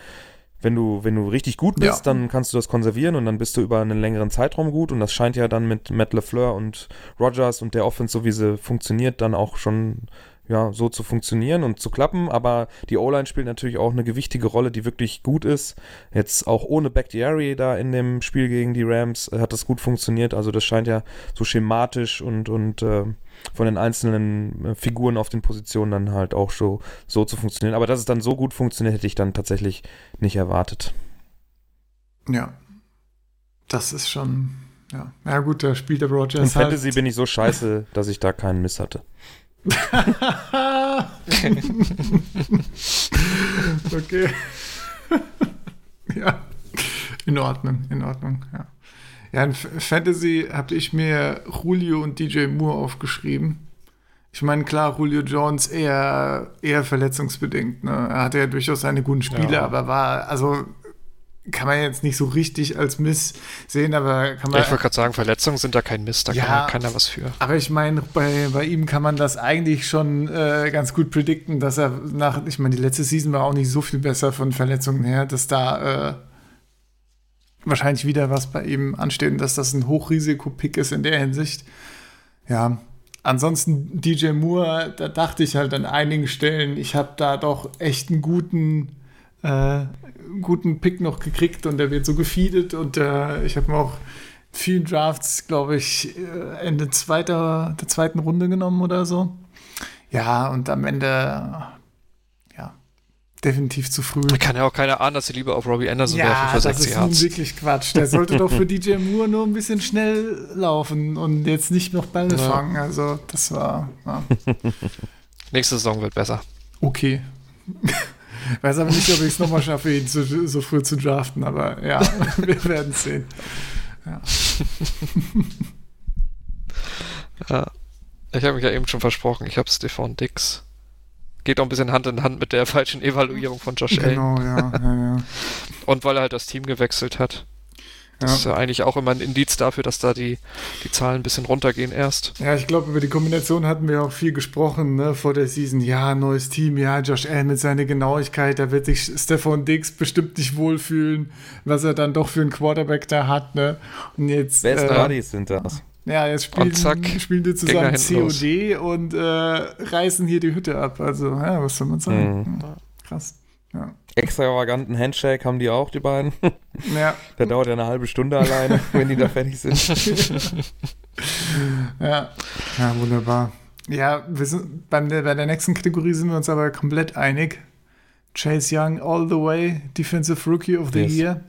Wenn du, wenn du richtig gut bist, Ja. dann kannst du das konservieren und dann bist du über einen längeren Zeitraum gut und das scheint ja dann mit Matt LeFleur und Rogers und der Offense, so wie sie funktioniert, dann auch schon ja, so zu funktionieren und zu klappen, aber die O-Line spielt natürlich auch eine gewichtige Rolle, die wirklich gut ist. Jetzt auch ohne Bakhtiari da in dem Spiel gegen die Rams hat das gut funktioniert, also das scheint ja so schematisch und, und äh, von den einzelnen äh, Figuren auf den Positionen dann halt auch so, so zu funktionieren. Aber dass es dann so gut funktioniert, hätte ich dann tatsächlich nicht erwartet. Ja. Das ist schon, ja. Ja, gut, da spielt der In Rogers Fantasy halt. bin ich so scheiße, dass ich da keinen Miss hatte. okay. ja. In Ordnung, in Ordnung, ja. Ja, in Fantasy habe ich mir Julio und DJ Moore aufgeschrieben. Ich meine, klar, Julio Jones eher, eher verletzungsbedingt. Ne? Er hatte ja durchaus seine guten Spiele, Ja. aber war, also kann man jetzt nicht so richtig als Miss sehen, aber kann Ja, man. ich wollte gerade sagen, Verletzungen sind da kein Mist, da Ja. kann keiner was für. Aber ich meine, bei, bei ihm kann man das eigentlich schon äh, ganz gut predikten, dass er nach, ich meine, die letzte Season war auch nicht so viel besser von Verletzungen her, dass da äh, wahrscheinlich wieder was bei ihm ansteht und dass das ein Hochrisiko-Pick ist in der Hinsicht. Ja, ansonsten DJ Moore, da dachte ich halt an einigen Stellen, ich habe da doch echt einen guten, äh, guten Pick noch gekriegt und der wird so gefeedet und äh, ich habe mir auch vielen Drafts, glaube ich, äh, Ende zweiter, der zweiten Runde genommen oder so. Ja, und am Ende, definitiv zu früh. Kann ja auch keiner ahnen, dass sie lieber auf Robbie Anderson werfen Ja, für das 60 ist nun Yards. wirklich Quatsch. Der sollte doch für DJ Moore nur ein bisschen schnell laufen und jetzt nicht noch Bälle Ja. fangen. Also, das war ja, Nächste Saison wird besser. okay. Weiß aber nicht, ob ich es nochmal schaffe, ihn zu, so früh zu draften, aber ja, wir werden es sehen. Ja. Ich habe mich ja eben schon versprochen, ich habe Stefan Dix. Geht auch ein bisschen Hand in Hand mit der falschen Evaluierung von Josh Allen. Genau, ja, ja, ja. Und weil er halt das Team gewechselt hat. Das Ja. ist ja eigentlich auch immer ein Indiz dafür, dass da die, die Zahlen ein bisschen runtergehen erst. Ja, ich glaube, über die Kombination hatten wir auch viel gesprochen, ne, vor der Season. Ja, neues Team, ja, Josh Allen mit seiner Genauigkeit, da wird sich Stefan Diggs bestimmt nicht wohlfühlen, was er dann doch für einen Quarterback da hat, ne. Und jetzt, Best äh, Buddies sind das. Ja, jetzt spielen, Und zack, spielen die zusammen hinten los. COD und äh, reißen hier die Hütte ab. Also, ja, was soll man sagen? Mhm. Krass. Ja. Extravaganten Handshake haben die auch, die beiden. ja, Der dauert ja eine halbe Stunde alleine, wenn die da fertig sind. Ja, ja wunderbar. Ja, wir sind, der- bei der nächsten Kategorie sind wir uns aber komplett einig. Chase Young all the way, Defensive Rookie of the Yes. Year.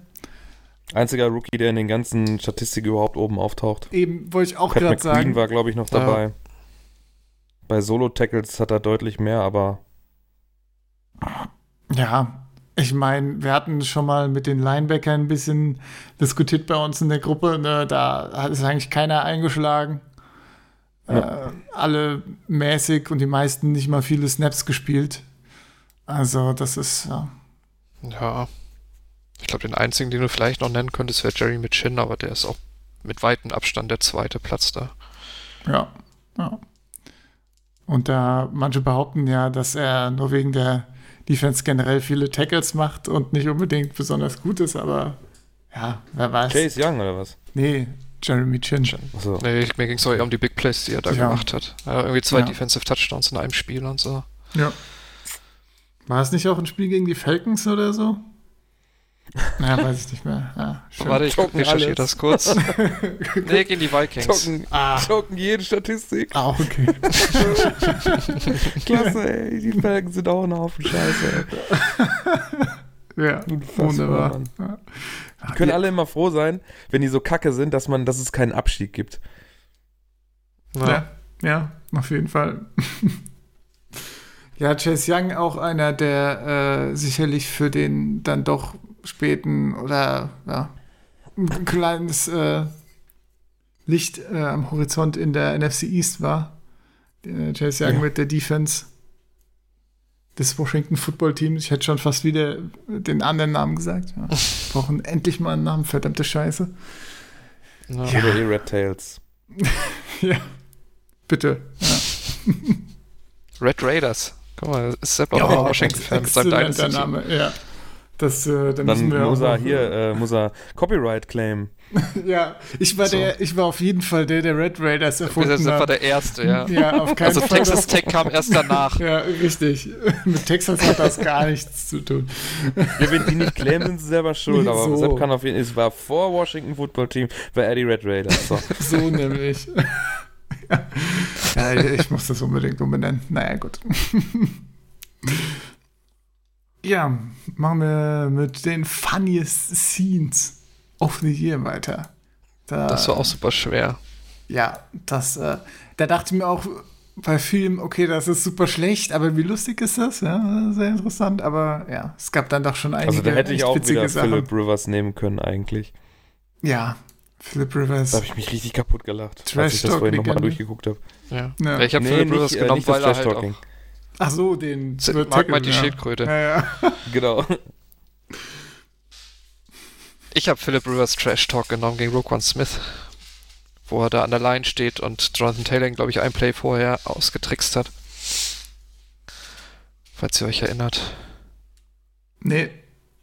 Einziger Rookie, der in den ganzen Statistiken überhaupt oben auftaucht. Eben, wollte ich auch gerade McQueen sagen. war, glaube ich, noch Ja. dabei. Bei Solo-Tackles hat er deutlich mehr, aber Ja, ich meine, wir hatten schon mal mit den Linebackern ein bisschen diskutiert bei uns in der Gruppe. Ne? Da hat es eigentlich keiner eingeschlagen. Äh, alle mäßig und die meisten nicht mal viele Snaps gespielt. Also, das ist, ja. Ja. Ich glaube, den einzigen, den du vielleicht noch nennen könntest, wäre Jerry Mitchin, aber der ist auch mit weitem Abstand der zweite Platz da. Ja, ja. Und da manche behaupten ja, dass er nur wegen der Defense generell viele Tackles macht und nicht unbedingt besonders gut ist, aber ja, wer weiß. Chase Young oder was? Nee, Jeremy Chin. Achso. Nee, mir ging es eher um die Big Plays, die er da Ja. gemacht hat. Ja, irgendwie zwei Ja. Defensive Touchdowns in einem Spiel und so. Ja. War es nicht auch ein Spiel gegen die Falcons oder so? Naja, weiß ich nicht mehr. Ja, schön. Warte, ich recherchiere das kurz. nee, gegen die Vikings. Zocken, Ah. zocken jede Statistik. Ah, okay. Klasse, ey. Die Falcons sind auch ein Haufen Scheiße. ey. ja, Unfassbar, wunderbar. Ja. Die können alle immer froh sein, wenn die so kacke sind, dass man, dass es keinen Abstieg gibt. Ja. Ja, ja, auf jeden Fall. ja, Chase Young auch einer, der äh, sicherlich für den dann doch späten oder ja, ein kleines äh, Licht äh, am Horizont in der NFC East war. Der Chase Young Ja. mit der Defense des Washington Football Teams. Ich hätte schon fast wieder den anderen Namen gesagt. Ja. Wir brauchen endlich mal einen Namen, verdammte Scheiße. Ja. Oder die Red Tails. Ja, bitte. Ja. Red Raiders. Guck mal, ist Sepp auch Ja, ein Washington-Fan mit seinem Dynasty. Name, ja. Das, äh, dann, Dann müssen wir muss er hier, äh, muss er Copyright claim. Ja, ich war, der, ich war auf jeden Fall der, der Red Raiders erfunden Das war hat. der erste, ja. Ja, auf keinen Also Fall. Texas Tech kam erst danach. Ja, richtig. Mit Texas hat das gar nichts zu tun. Ja, wenn die nicht claimen, sind sie selber schuld. Aber So. Sepp kann auf jeden Fall, es war vor Washington Football Team, war er die Red Raiders. So. So nämlich. ja. ja, ich muss das unbedingt umbenennen. Naja, gut. Ja, machen wir mit den funniest scenes of the year weiter. Da, Das war auch super schwer. Ja, das, äh, da dachte ich mir auch bei Filmen, okay, das ist super schlecht, aber wie lustig ist das? Ja, sehr interessant, aber ja, es gab dann doch schon einige Also da hätte ich auch wieder Sachen. Philip Rivers nehmen können eigentlich. Ja, Philip Rivers. Da habe ich mich richtig kaputt gelacht, als ich das vorhin nochmal durchgeguckt habe. Ja. Ja. Ich habe Philip Rivers äh, genommen, nicht das weil er halt auch Ach so, den Z- mag mal die ja. Schildkröte. Ja, ja. Genau. Ich habe Philip Rivers Trash Talk genommen gegen Roquan Smith, wo er da an der Line steht und Jonathan Taylor, glaube ich, ein Play vorher ausgetrickst hat. Falls ihr euch erinnert. Nee,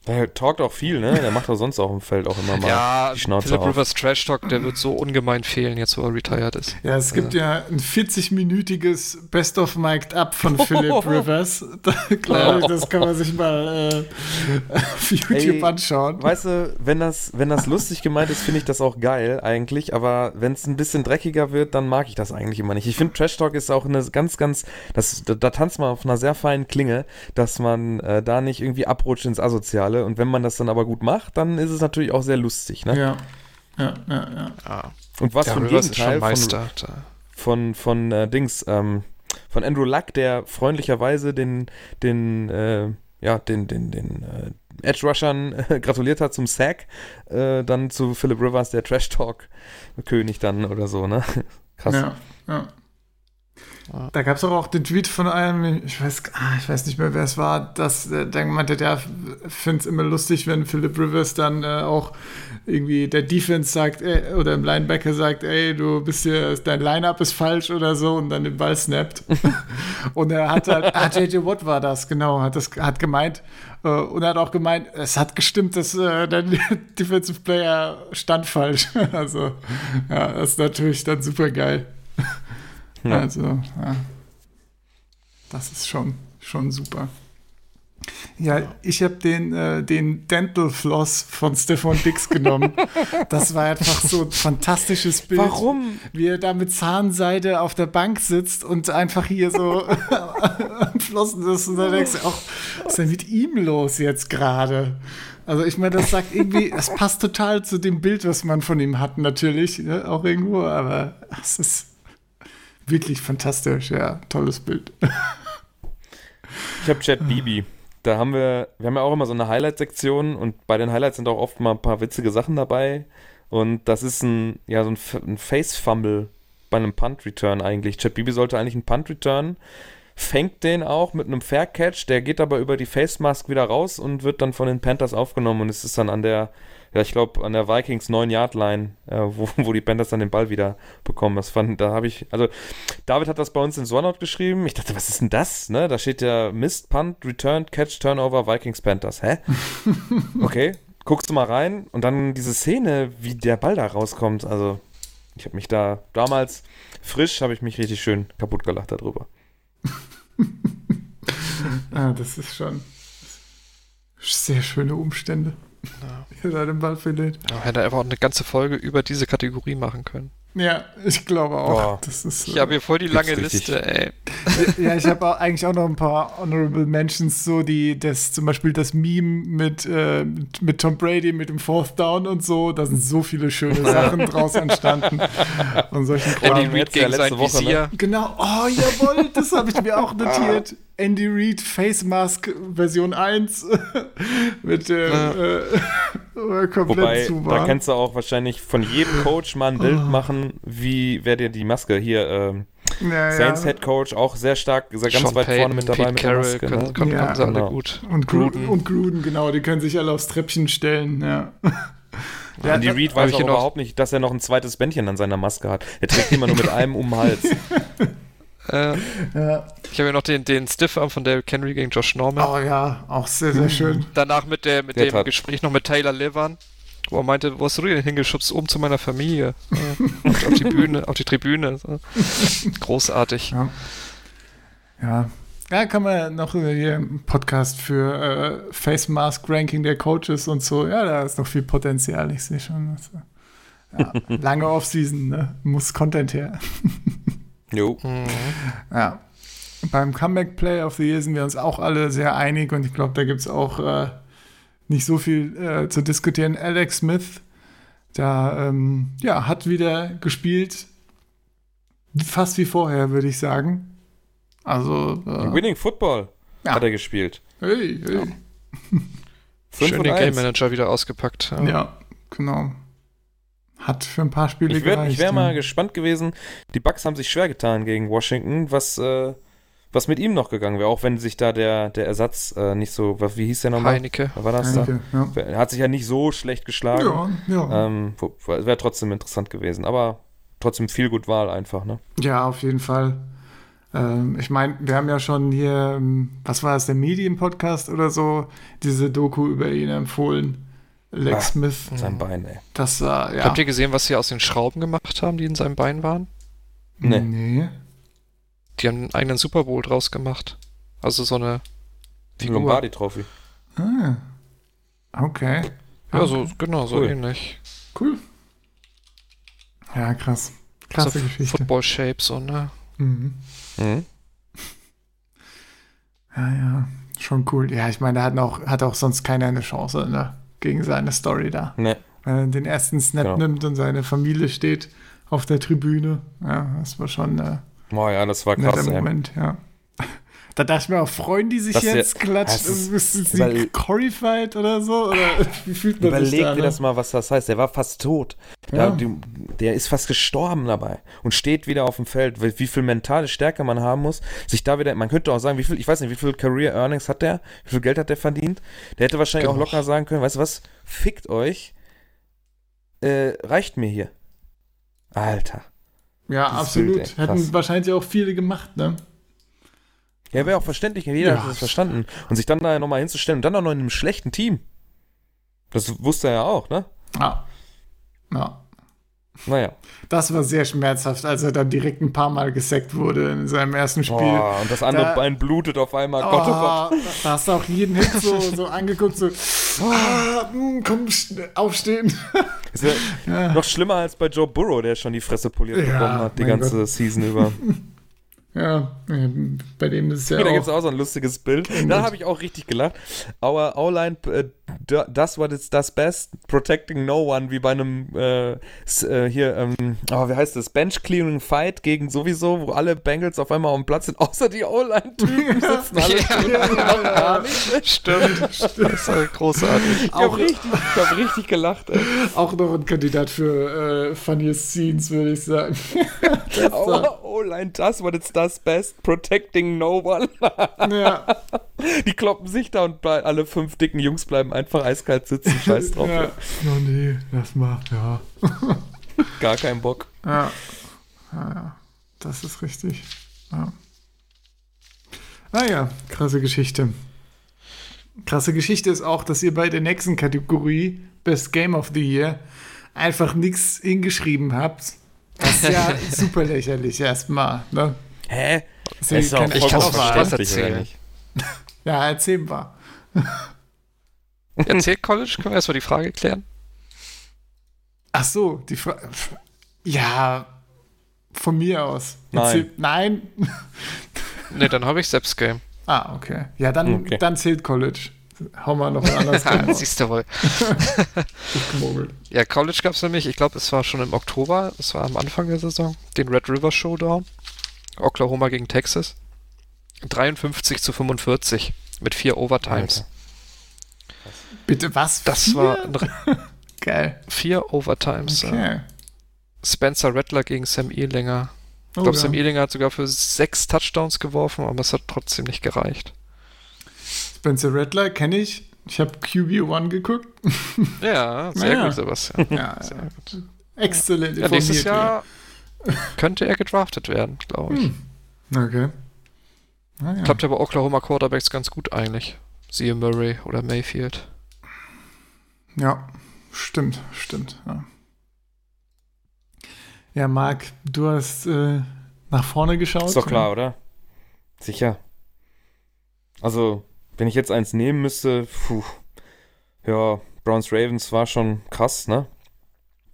Der talkt auch viel, ne? Der macht doch sonst auch im Feld auch immer mal ja, die Schnauze Philip auf. Rivers Trash Talk, der wird so ungemein fehlen, jetzt wo er retired ist. ja, es gibt ja ein 40-minütiges Best of Mic'd Up von Philip Rivers. Da glaube ich, das kann man sich mal äh, auf YouTube Ey, anschauen. Weißt du, wenn das, wenn das lustig gemeint ist, finde ich das auch geil eigentlich, aber wenn es ein bisschen dreckiger wird, dann mag ich das eigentlich immer nicht. Ich finde Trash Talk ist auch eine ganz, ganz, das, da, da tanzt man auf einer sehr feinen Klinge, dass man äh, da nicht irgendwie abrutscht ins Asoziale und wenn man das dann aber gut macht, dann ist es natürlich auch sehr lustig, ne? Ja. Ja, ja, ja. Ah, Und was ist schon Gegenteil von, von, von äh, Dings, ähm, von Andrew Luck, der freundlicherweise den, den, äh, ja, den, den, den äh, Edge Rushern gratuliert hat zum Sack, äh, dann zu Philip Rivers, der Trash Talk König dann oder so, ne? Krass. Ja, ja. Da gab es auch den Tweet von einem, ich weiß, ah, ich weiß nicht mehr, wer es war, dass äh, der meinte, der findet es immer lustig, wenn Philip Rivers dann äh, auch irgendwie der Defense sagt, ey, oder im Linebacker sagt, ey, du bist hier, dein Line-Up ist falsch oder so und dann den Ball snappt. und er hat halt, ah, JJ Watt war das, genau, hat das hat gemeint, äh, und er hat auch gemeint, es hat gestimmt, dass äh, der Defensive Player stand falsch. also, ja, das ist natürlich dann super geil. Ja. Also, ja. Das ist schon, schon super. Ja, ich habe den, äh, den Dental Floss von Stefan Dix genommen. Das war einfach so ein fantastisches Bild. Warum? Wie er da mit Zahnseide auf der Bank sitzt und einfach hier so am Flossen ist. Und dann denkst du auch, was ist denn mit ihm los jetzt gerade? Also ich meine, das sagt irgendwie, es passt total zu dem Bild, was man von ihm hat, natürlich, ne, auch irgendwo, aber es ist wirklich fantastisch, ja, tolles Bild. Ich habe Chat Bibi. Da haben wir, wir haben ja auch immer so eine Highlight-Sektion und bei den Highlights sind auch oft mal ein paar witzige Sachen dabei. Und das ist ein, ja, so ein, ein Face-Fumble bei einem Punt-Return eigentlich. Chat Bibi sollte eigentlich einen Punt-Return, fängt den auch mit einem Fair-Catch, der geht aber über die Face-Mask wieder raus und wird dann von den Panthers aufgenommen und es ist dann an der, ja, ich glaube, an der Vikings 9-Yard-Line, äh, wo, wo die Panthers dann den Ball wieder bekommen. Das fand, da habe ich, also David hat das bei uns in Sonout geschrieben. Ich dachte, was ist denn das? Ne? Da steht ja Mist, Punt, Return, Catch, Turnover, Vikings, Panthers. Hä? Okay, guckst du mal rein und dann diese Szene, wie der Ball da rauskommt. Also, ich habe mich da damals frisch, habe ich mich richtig schön kaputt gelacht darüber. Ah, das ist schon sehr schöne Umstände. Ja. Er da den Ball verliert. Ja, hätte er einfach auch eine ganze Folge über diese Kategorie machen können. Ja, ich glaube auch. Ist, Ich habe hier voll die lange richtig. Liste, ey. ja, ich habe eigentlich auch noch ein paar Honorable Mentions, so die, das zum Beispiel das Meme mit, äh, mit, mit Tom Brady mit dem Fourth Down und so. Da sind so viele schöne Sachen draus entstanden. Und solchen Kram. Andy Reid gegen sein letzte Woche, ne? Visier. Genau, oh jawohl, das habe ich mir auch notiert. Andy Reid Face Mask Version 1 mit dem äh, komplett Wobei, zu da kannst du auch wahrscheinlich von jedem Coach mal ein Bild machen, wie wer dir die Maske hier, ähm, ja, Saints ja. Head Coach, auch sehr stark, sehr ganz Sean weit Payton, vorne mit dabei Pete mit der Carroll Maske. können, Ne? können, Ja, sie alle genau. gut. Und Gruden. Und Gruden, genau, die können sich alle aufs Treppchen stellen, ja. ja Andy Reid weiß ich auch überhaupt nicht, dass er noch ein zweites Bändchen an seiner Maske hat. Er trägt immer nur mit einem um den Hals. Äh, Ja. ich habe ja noch den, den Stiffarm von Derrick Henry gegen Josh Norman. Oh ja, auch sehr, sehr schön. Danach mit, der, mit Der dem tat- Gespräch noch mit Taylor Levan, wo er meinte, wo hast du denn hingeschubst? Oben zu meiner Familie. Auf die Bühne, auf die Tribüne. So. Großartig. Ja. Ja. Ja, kann man noch hier einen Podcast für äh, Face Mask Ranking der Coaches und so. Ja, da ist noch viel Potenzial, ich sehe schon. Also, ja, lange Offseason, ne? Muss Content her. Jo. Mhm. Ja. Beim Comeback Play of the Year sind wir uns auch alle sehr einig und ich glaube, da gibt es auch äh, nicht so viel äh, zu diskutieren. Alex Smith, da ähm, ja, hat wieder gespielt, fast wie vorher, würde ich sagen. Also, äh, Winning Football Ja. hat er gespielt. hey, hey. 5 Schön den 1. Game Manager wieder ausgepackt. Ja. Ja, genau. Hat für ein paar Spiele Ich wäre gereicht. wär mal ja. gespannt gewesen. Die Bucks haben sich schwer getan gegen Washington, was, äh, was mit ihm noch gegangen wäre, auch wenn sich da der, der Ersatz äh, nicht so, was- wie hieß der nochmal? Heineke. War das ja. da? Er hat sich ja nicht so schlecht geschlagen. Ja, ja. Ähm, wäre trotzdem interessant gewesen, aber trotzdem viel gut Wahl einfach, ne? Ja, auf jeden Fall. Ähm, ich meine, wir haben ja schon hier, ähm, was war das, der Medien-Podcast oder so, diese Doku über ihn empfohlen. Lex Ah, Smith. Sein Bein, ey. Das war, ja. Habt ihr gesehen, was sie aus den Schrauben gemacht haben, die in seinem Bein waren? Nee. Nee. Die haben einen eigenen Super Bowl draus gemacht. Also so eine Die Figur. Lombardi-Trophy. Ah. Okay. Ja, so, genau, so Cool. ähnlich. Cool. Ja, krass. Krasse so Geschichte. Football Shape, so, ne? Mhm. Mhm. Ja, ja. Schon cool. Ja, ich meine, da hat auch, hat auch sonst keiner eine Chance, ne? Gegen seine Story da. Ne. Wenn er den ersten Snap Genau. nimmt und seine Familie steht auf der Tribüne. Ja, das war schon äh, Boah, ja, das war netter krass, ey. Moment, ja. Da dachte ich mir auch, freuen die sich Das jetzt klatscht? Ist sie Horrified oder so? Oder wie fühlt man sich Überleg da? dir ne? das mal, was das heißt. Der war fast tot. Ja. Der, der ist fast gestorben dabei und steht wieder auf dem Feld. Wie, viel mentale Stärke man haben muss, sich da wieder. Man könnte auch sagen, wie viel, ich weiß nicht, wie viel Career Earnings hat der? Wie viel Geld hat der verdient? Der hätte wahrscheinlich auch Genug. locker sagen können, weißt du was? Fickt euch. Äh, reicht mir hier. Alter. Ja, absolut. Bild, Hätten wahrscheinlich auch viele gemacht, ne? Ja, wäre auch verständlich, jeder Ja. hat das verstanden. Und sich dann da nochmal hinzustellen und dann auch noch in einem schlechten Team. Das wusste er ja auch, ne? Ja. Ja. Naja. Das war sehr schmerzhaft, als er dann direkt ein paar Mal gesackt wurde in seinem ersten Spiel. Boah, und das andere Da- Bein blutet auf einmal. Gott, oh Gott. Da hast du auch jeden Hit so, so angeguckt, so, ah, hm, komm, aufstehen. Ist ja noch schlimmer als bei Joe Burrow, der schon die Fresse poliert Ja, bekommen hat, die ganze Gott. Season über. Ja, ähm, bei dem ist es ja da gibt es auch. so ein lustiges Bild. Da habe ich auch richtig gelacht. Our O-Line äh, do- does what it does best, protecting no one, wie bei einem äh, äh, hier, ähm, oh, wie heißt das? Bench Clearing Fight gegen sowieso, wo alle Bengals auf einmal auf dem Platz sind, außer die O-Line-Typen sitzen alle. Ja, Stimmt. Das ist großartig. Ich habe richtig, ich hab richtig gelacht, ey. Auch noch ein Kandidat für äh, Funniest Scenes, würde ich sagen. Our O-Line does what it does best, protecting no one. ja, Die kloppen sich da und alle fünf dicken Jungs bleiben einfach eiskalt sitzen. Scheiß drauf. ja. Oh nee, das macht, ja. Gar keinen Bock. Ja. ja, ja. Das ist richtig. Ja. Naja, krasse Geschichte. Krasse Geschichte ist auch, dass ihr bei der nächsten Kategorie, Best Game of the Year, einfach nichts hingeschrieben habt. Das ist ja super lächerlich erstmal. Ne? Hä? Das ist ja keine- Ich kann auch mal was erzählen. Ja, erzähl mal. Erzählt College? Können wir erstmal die Frage klären? Ach so, die Frage. Ja, von mir aus. Nein. Erzähl- Nein. Ne, dann habe ich selbst Game. Ah, okay. Ja, dann, Okay. dann zählt College. Hau mal noch ein anderes Game raus. Siehst du wohl. Gemogelt. Ja, College gab es nämlich, ich glaube, es war schon im Oktober, es war am Anfang der Saison, den Red River Showdown. Oklahoma gegen Texas. 53 zu 45 mit vier Overtimes. Bitte was? Das Vier? war geil. vier Overtimes. ja. Okay. Spencer Rattler gegen Sam Ehlinger. Ich Oh, glaube, ja. Sam Ehlinger hat sogar für sechs Touchdowns geworfen, aber es hat trotzdem nicht gereicht. Spencer Rattler kenne ich. Ich habe QB1 geguckt. Ja, sehr Ja. gut, Sebastian. Ja, Sehr gut. exzellent Ja, nächstes Jahr könnte er gedraftet werden, glaube ich. Hm. Okay. Ah, ja. Klappt ja bei Oklahoma Quarterbacks ganz gut eigentlich. Siehe Murray oder Mayfield. Ja, stimmt, stimmt. Ja, ja Marc, du hast äh, nach vorne geschaut. Ist doch klar, oder? Sicher. Also, wenn ich jetzt eins nehmen müsste, puh, ja, Browns Ravens war schon krass, ne?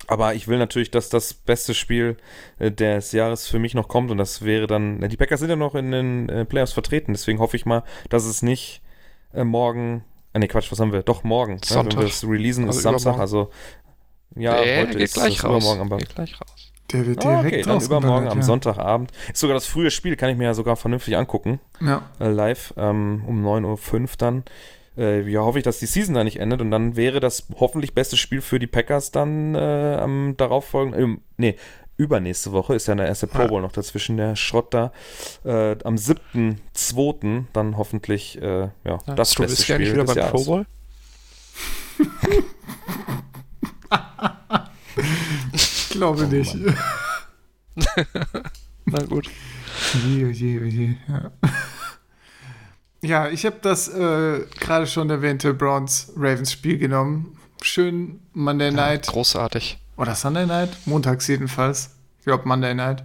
Aber ich will natürlich, dass das beste Spiel äh, des Jahres für mich noch kommt und das wäre dann, die Packers sind ja noch in den äh, Playoffs vertreten, deswegen hoffe ich mal, dass es nicht äh, morgen, ah ne Quatsch, was haben wir? Doch morgen, ne? Sonntag. wenn wir das releasen, ist Also Samstag, übermorgen. also ja, Nee, heute geht ist gleich es raus. übermorgen, aber Geht gleich raus. Der wird Ah, direkt okay, dann übermorgen rausgeballert, am ja. Sonntagabend. Ist sogar das frühe Spiel, kann ich mir ja sogar vernünftig angucken. Ja, Äh, live ähm, um 9.05 Uhr dann. Äh, ja, hoffe ich, dass die Season da nicht endet und dann wäre das hoffentlich beste Spiel für die Packers dann äh, am darauffolgenden, ähm, nee, übernächste Woche ist ja der erste Pro Bowl noch dazwischen, der Schrott da. Äh, am 7.2. dann hoffentlich äh, ja, Ja, das du beste bist ja Spiel wieder des beim Jahres. Pro Bowl? ich glaube Oh nicht. Na gut. Je, je, je. Ja, ja ich habe das äh, gerade schon erwähnte Browns-Ravens-Spiel genommen. Schön Monday Night. Großartig. Oder Sunday Night? Montags jedenfalls. Ich glaube Monday Night.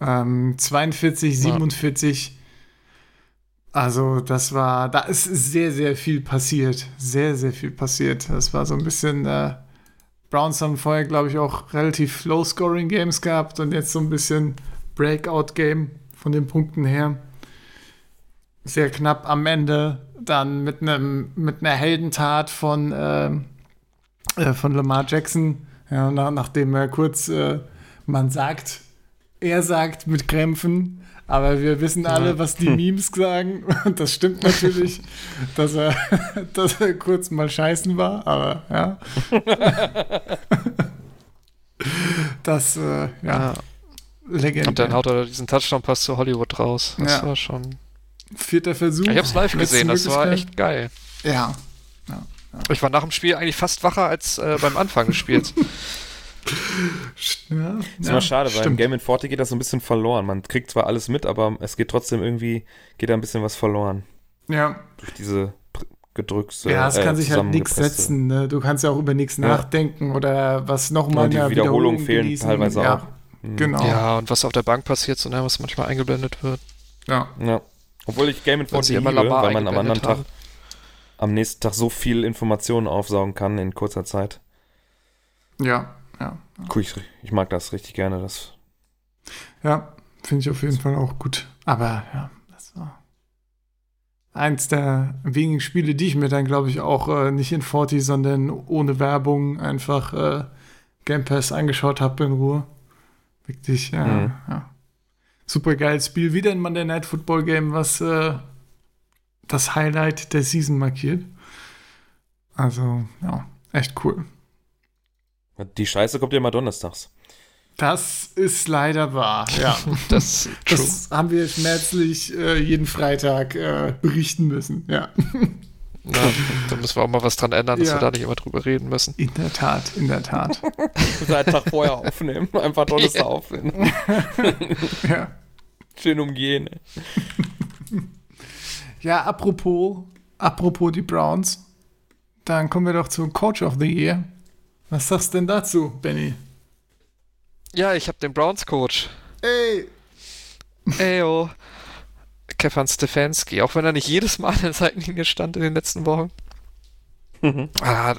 Ähm, 42, 47. Also, das war, da ist sehr, sehr viel passiert. Sehr, sehr viel passiert. Das war so ein bisschen, äh, Browns haben vorher, glaube ich, auch relativ Low-Scoring-Games gehabt und jetzt so ein bisschen Breakout-Game von den Punkten her. Sehr knapp am Ende. Dann mit einem, mit einer Heldentat von, ähm, äh, von Lamar Jackson. Ja, nach, nachdem er kurz, äh, man sagt, er sagt mit Krämpfen, aber wir wissen alle, was die Memes sagen. Und das stimmt natürlich, dass er, dass er kurz mal scheißen war, aber ja. Das, äh, ja, Ja. legendär. Und dann haut er diesen Touchdown-Pass zu Hollywood raus. Das Ja. war schon. Vierter Versuch. Ich hab's live gesehen, das war echt geil. Ja, Ich war nach dem Spiel eigentlich fast wacher als äh, beim Anfang des Spiels. ja, Ist ja immer schade, weil im. Game in 40 geht das so ein bisschen verloren. Man kriegt zwar alles mit, aber es geht trotzdem irgendwie, geht da ein bisschen was verloren. Ja, Durch diese gedrückte. Ja, es äh, kann sich halt nichts setzen. Ne? Du kannst ja auch über nichts Ja. nachdenken oder was nochmal Und die Wiederholungen fehlen teilweise ja, auch. Mhm. Genau. Ja, und was auf der Bank passiert, so ne, was manchmal eingeblendet wird. Ja. Ja. Obwohl ich Game in Wenn 40 sie liebe, weil man am anderen Tag, am nächsten Tag so viel Informationen aufsaugen kann in kurzer Zeit. Ja, ja. Cool, ich, ich mag das richtig gerne. Das Ja, finde ich auf jeden Fall auch gut. Aber ja, das war eins der wenigen Spiele, die ich mir dann, glaube ich, auch äh, nicht in 40, sondern ohne Werbung einfach äh, Game Pass angeschaut habe in Ruhe. Wirklich, ja, Mhm. ja. Super geiles Spiel. Wieder ein Monday Night Football Game, was äh, das Highlight der Season markiert. Also, ja, echt cool. Die Scheiße kommt ja immer donnerstags. Das ist leider wahr, ja. Das. Das haben wir schmerzlich äh, jeden Freitag äh, berichten müssen. Ja, Na, da müssen wir auch mal was dran ändern, dass Ja. wir da nicht immer drüber reden müssen. in der Tat, in der Tat. Einen Tag vorher aufnehmen. Einfach Donnerstag aufnehmen. ja. Schön umgehen. ja, apropos, apropos die Browns, dann kommen wir doch zum Coach of the Year. Was sagst du denn dazu, Benny? Ja, ich habe den Browns-Coach. Ey! Eyo. Kevin Stefanski, auch wenn er nicht jedes Mal an der Seitenlinie stand in den letzten Wochen. Er hat,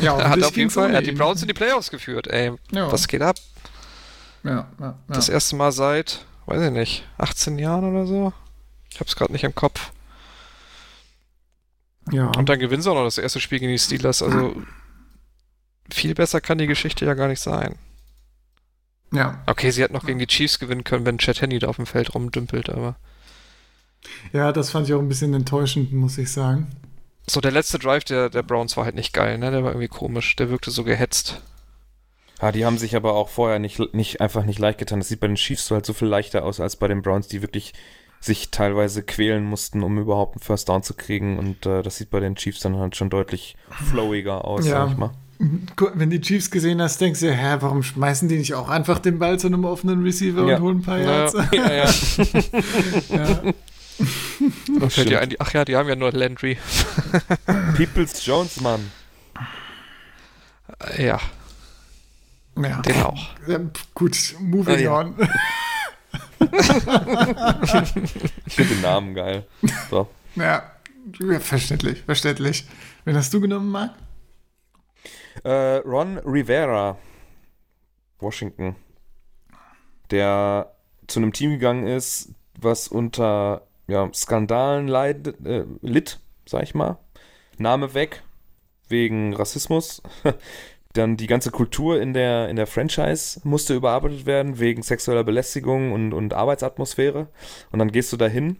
Ja, er hat auf jeden Fall er hat die. Browns in die Playoffs geführt. Ey, Ja. was geht ab? Ja, ja, Das erste Mal seit, weiß ich nicht, 18 Jahren oder so. Ich hab's gerade nicht im Kopf. ja. Und dann gewinnen sie auch noch das erste Spiel gegen die Steelers. Also viel besser kann die Geschichte ja gar nicht sein. ja. Okay, sie hätten noch gegen die Chiefs gewinnen können, wenn Chad Henney da auf dem Feld rumdümpelt, aber. Ja, das fand ich auch ein bisschen enttäuschend, muss ich sagen. So, der letzte Drive der, der Browns war halt nicht geil, ne? Der war irgendwie komisch. Der wirkte so gehetzt. Ja, die haben sich aber auch vorher nicht, nicht einfach nicht leicht getan. Das sieht bei den Chiefs so halt so viel leichter aus als bei den Browns, die wirklich sich teilweise quälen mussten, um überhaupt einen First Down zu kriegen. Und äh, das sieht bei den Chiefs dann halt schon deutlich flowiger aus, Ja. sag ich mal. wenn die Chiefs gesehen hast, denkst du, hä, warum schmeißen die nicht auch einfach den Ball zu einem offenen Receiver Ja. und holen ein paar Ja. Yards? ja, ja. Ja. Da dir ein, die- ach ja, die haben ja nur Landry. Peoples Jones, Mann. Äh, Ja, ja. den auch. Ja, gut, moving Ah, ja. on. Ich finde den Namen geil. So. Ja, ja, verständlich, verständlich. Wen hast du genommen, Marc? Äh, Ron Rivera, Washington, der zu einem Team gegangen ist, was unter ja, Skandalen leid, äh, litt, sag ich mal. Name weg, wegen Rassismus. Dann die ganze Kultur in der, in der Franchise musste überarbeitet werden, wegen sexueller Belästigung und, und Arbeitsatmosphäre. Und dann gehst du dahin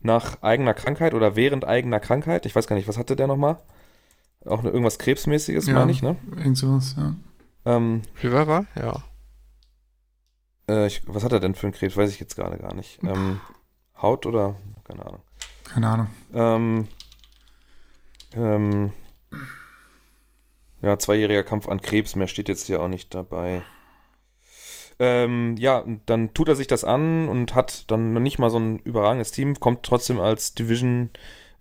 nach eigener Krankheit oder während eigener Krankheit. Ich weiß gar nicht, was hatte der nochmal? Auch eine- irgendwas Krebsmäßiges, Ja. meine ich, ne? Irgend sowas, ja. Ähm, Rivera? Ja. äh, ich, was hat er denn für einen Krebs? Weiß ich jetzt gerade gar nicht. Ähm, Haut oder? Keine Ahnung. Keine Ahnung. Ähm, ähm, ja, zweijähriger Kampf an Krebs, mehr steht jetzt hier auch nicht dabei. Ähm, ja, dann tut er sich das an und hat dann noch nicht mal so ein überragendes Team, kommt trotzdem als Division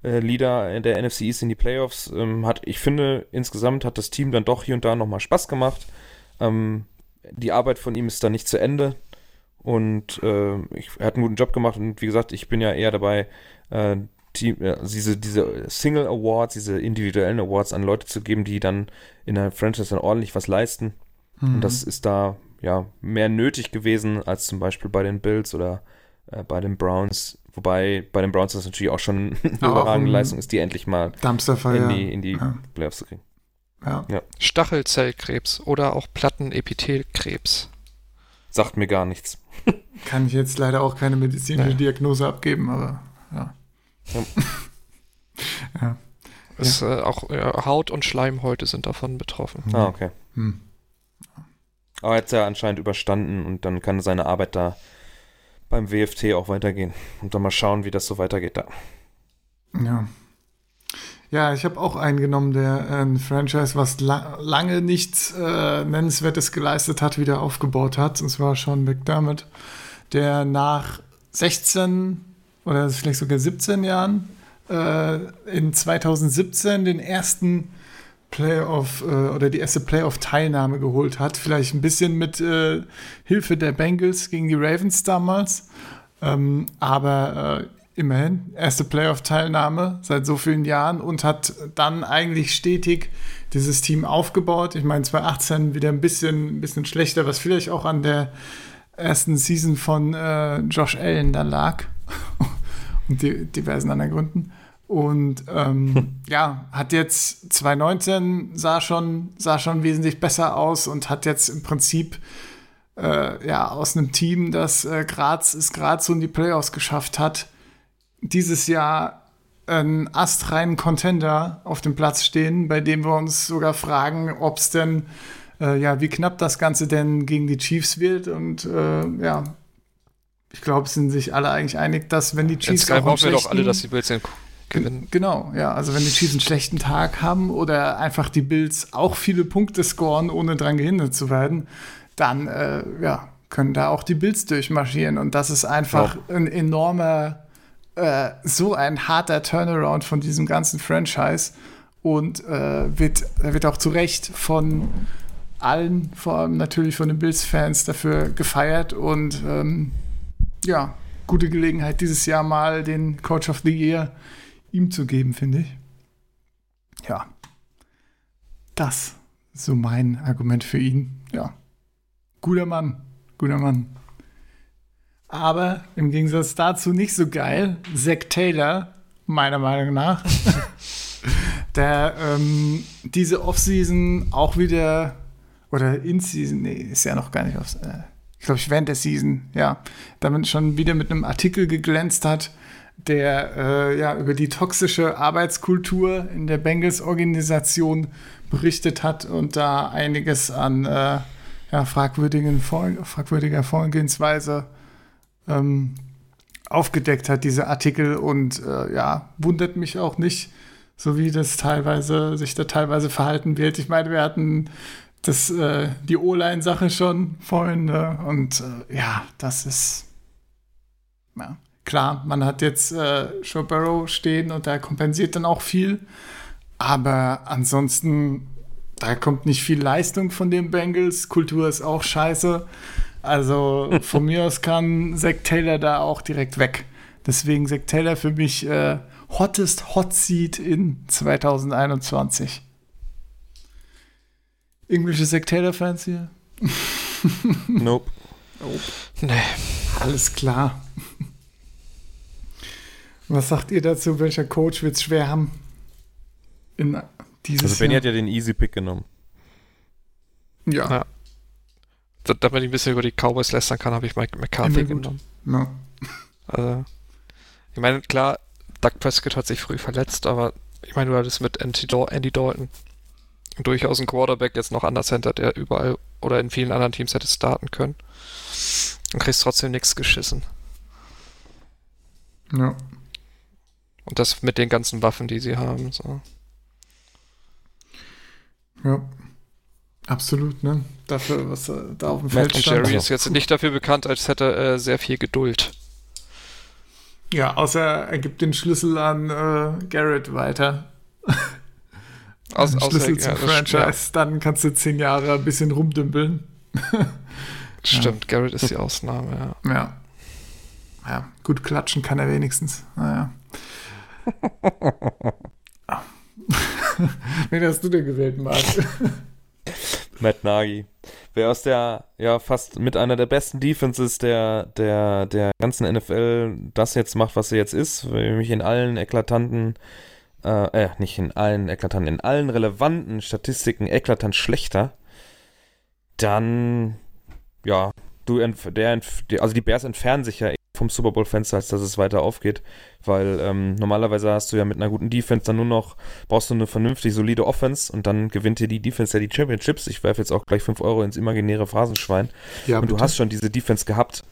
äh, Leader der NFC East in die Playoffs. Ähm, hat, ich finde, insgesamt hat das Team dann doch hier und da nochmal Spaß gemacht. Ähm, die Arbeit von ihm ist dann nicht zu Ende. Und äh, ich, er hat einen guten Job gemacht und wie gesagt, ich bin ja eher dabei, äh, Team, äh, diese, diese Single Awards, diese individuellen Awards an Leute zu geben, die dann in der Franchise dann ordentlich was leisten. Mhm. Und das ist da ja mehr nötig gewesen als zum Beispiel bei den Bills oder äh, bei den Browns. Wobei bei den Browns das natürlich auch schon eine überragende Leistung ist, die endlich mal in die, in die Ja. Playoffs zu kriegen. Ja. Stachelzellkrebs oder auch Plattenepithelkrebs. Sagt mir gar nichts. Kann ich jetzt leider auch keine medizinische Nee. Diagnose abgeben, aber ja. ja. Ist, äh, auch ja, Haut und Schleimhäute sind davon betroffen. Ah, okay. Hm. Aber er hat es ja anscheinend überstanden und dann kann seine Arbeit da beim WFT auch weitergehen. Und dann mal schauen, wie das so weitergeht da. Ja. Ja, ich habe auch einen genommen, der äh, ein Franchise, was la lange nichts äh, Nennenswertes geleistet hat, wieder aufgebaut hat. Und zwar Sean McDermott, der nach 16 oder vielleicht sogar 17 Jahren äh, in 2017 den ersten Playoff äh, oder die erste Playoff-Teilnahme geholt hat. Vielleicht ein bisschen mit äh, Hilfe der Bengals gegen die Ravens damals. Ähm, aber äh, immerhin, erste Playoff-Teilnahme seit so vielen Jahren und hat dann eigentlich stetig dieses Team aufgebaut. Ich meine, 2018 wieder ein bisschen, ein bisschen schlechter, was vielleicht auch an der ersten Season von äh, Josh Allen da lag und die, diversen anderen Gründen. Und ähm, ja, hat jetzt 2019 sah schon, sah schon wesentlich besser aus und hat jetzt im Prinzip äh, ja, aus einem Team, das äh, Graz gerade so in die Playoffs geschafft hat, dieses Jahr einen astreinen Contender auf dem Platz stehen, bei dem wir uns sogar fragen, ob es denn, äh, ja, wie knapp das Ganze denn gegen die Chiefs wird. Und äh, ja, ich glaube, sind sich alle eigentlich einig, dass wenn die Chiefs Insgesamt auch wir doch alle, dass die Bills gewinnen. Genau, ja. Also wenn die Chiefs einen schlechten Tag haben oder einfach die Bills auch viele Punkte scoren, ohne dran gehindert zu werden, dann äh, ja, können da auch die Bills durchmarschieren. Und das ist einfach ein enormer, äh, so ein harter Turnaround von diesem ganzen Franchise. Und äh, wird, wird auch zu Recht von allen, vor allem natürlich von den Bills-Fans, dafür gefeiert. Und ähm, ja, gute Gelegenheit, dieses Jahr mal den Coach of the Year ihm zu geben, finde ich. Ja. Das so mein Argument für ihn. Ja. Guter Mann. Guter Mann. Aber im Gegensatz dazu nicht so geil. Zack Taylor, meiner Meinung nach, der ähm, diese Offseason auch wieder, oder In-Season, nee, ist ja noch gar nicht auf, äh, ich glaube, während der Season, ja, damit schon wieder mit einem Artikel geglänzt hat, der äh, ja über die toxische Arbeitskultur in der Bengals-Organisation berichtet hat und da einiges an äh, ja, fragwürdigen Vor fragwürdiger Vorgehensweise ähm, aufgedeckt hat, diese Artikel. Und äh, ja, wundert mich auch nicht so wie das teilweise, sich da teilweise verhalten wird. Ich meine, wir hatten das, äh, die O-Line-Sache schon vorhin, ne? und äh, ja, das ist, ja, klar, man hat jetzt äh, Joe Burrow stehen und der kompensiert dann auch viel, aber ansonsten, da kommt nicht viel Leistung von den Bengals, Kultur ist auch scheiße, also von mir aus kann Zach Taylor da auch direkt weg. Deswegen Zach Taylor für mich äh, hottest Hot Seat in 2021. Irgendwelche Zach Taylor-Fans hier? Nope. Nee. Alles klar. Was sagt ihr dazu? Welcher Coach wird es schwer haben? In dieses Also Benny Jahr? hat ja den Easy Pick genommen. ja. Ja. Da- Damit ich ein bisschen über die Cowboys lästern kann, habe ich Mike McCarthy genommen. ja. Also, ich meine, klar, Doug Prescott hat sich früh verletzt, aber ich meine, du hattest mit Andy, Dal Andy Dalton durchaus einen Quarterback jetzt noch an der Center, der überall oder in vielen anderen Teams hätte starten können. Und kriegst trotzdem nichts geschissen. ja. Und das mit den ganzen Waffen, die sie haben. So. Ja. Absolut, ne? Dafür, was äh, da auf dem Matt Feld Und stand. Jerry ist jetzt nicht dafür bekannt, als hätte er sehr viel Geduld. Ja, außer er gibt den Schlüssel an äh, Garrett weiter. Aus, den außer- Schlüssel ja, zum das- Franchise. Dann kannst du zehn Jahre ein bisschen rumdümpeln. Ja, stimmt, Garrett ist die Ausnahme, ja. Ja. Ja, gut klatschen kann er wenigstens. Naja. Wen hast du denn gewählt, Marc? Matt Nagy. Wer aus der, ja, fast mit einer der besten Defenses der, der, der ganzen NFL das jetzt macht, was sie jetzt ist, nämlich in allen eklatanten, äh, äh, nicht in allen eklatanten, in allen relevanten Statistiken eklatant schlechter, dann, ja, du, der, also die Bears entfernen sich ja vom Super Bowl-Fenster, als dass es weiter aufgeht, weil ähm, normalerweise hast du ja mit einer guten Defense dann nur noch brauchst du eine vernünftig solide Offense und dann gewinnt dir die Defense ja die Championships. Ich werfe jetzt auch gleich 5 Euro ins imaginäre Phrasenschwein. Ja, und du hast schon diese Defense gehabt.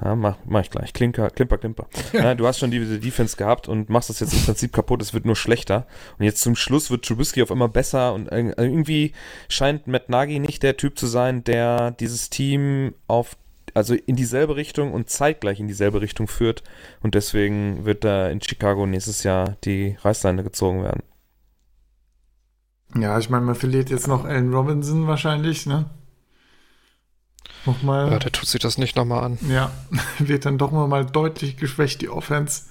Ja, mach, mach ich gleich. Klinker, Klimper, Klimper. Ja. du hast schon diese Defense gehabt und machst das jetzt im Prinzip kaputt. Es wird nur schlechter. Und jetzt zum Schluss wird Trubisky auf einmal besser und irg- irgendwie scheint Matt Nagy nicht der Typ zu sein, der dieses Team auf also in dieselbe Richtung und zeitgleich in dieselbe Richtung führt. Und deswegen wird da in Chicago nächstes Jahr die Reißleine gezogen werden. Ja, ich meine, man verliert jetzt noch Allen Robinson wahrscheinlich, ne? Nochmal. Ja, der tut sich das nicht nochmal an. Ja, wird dann doch mal deutlich geschwächt, die Offense.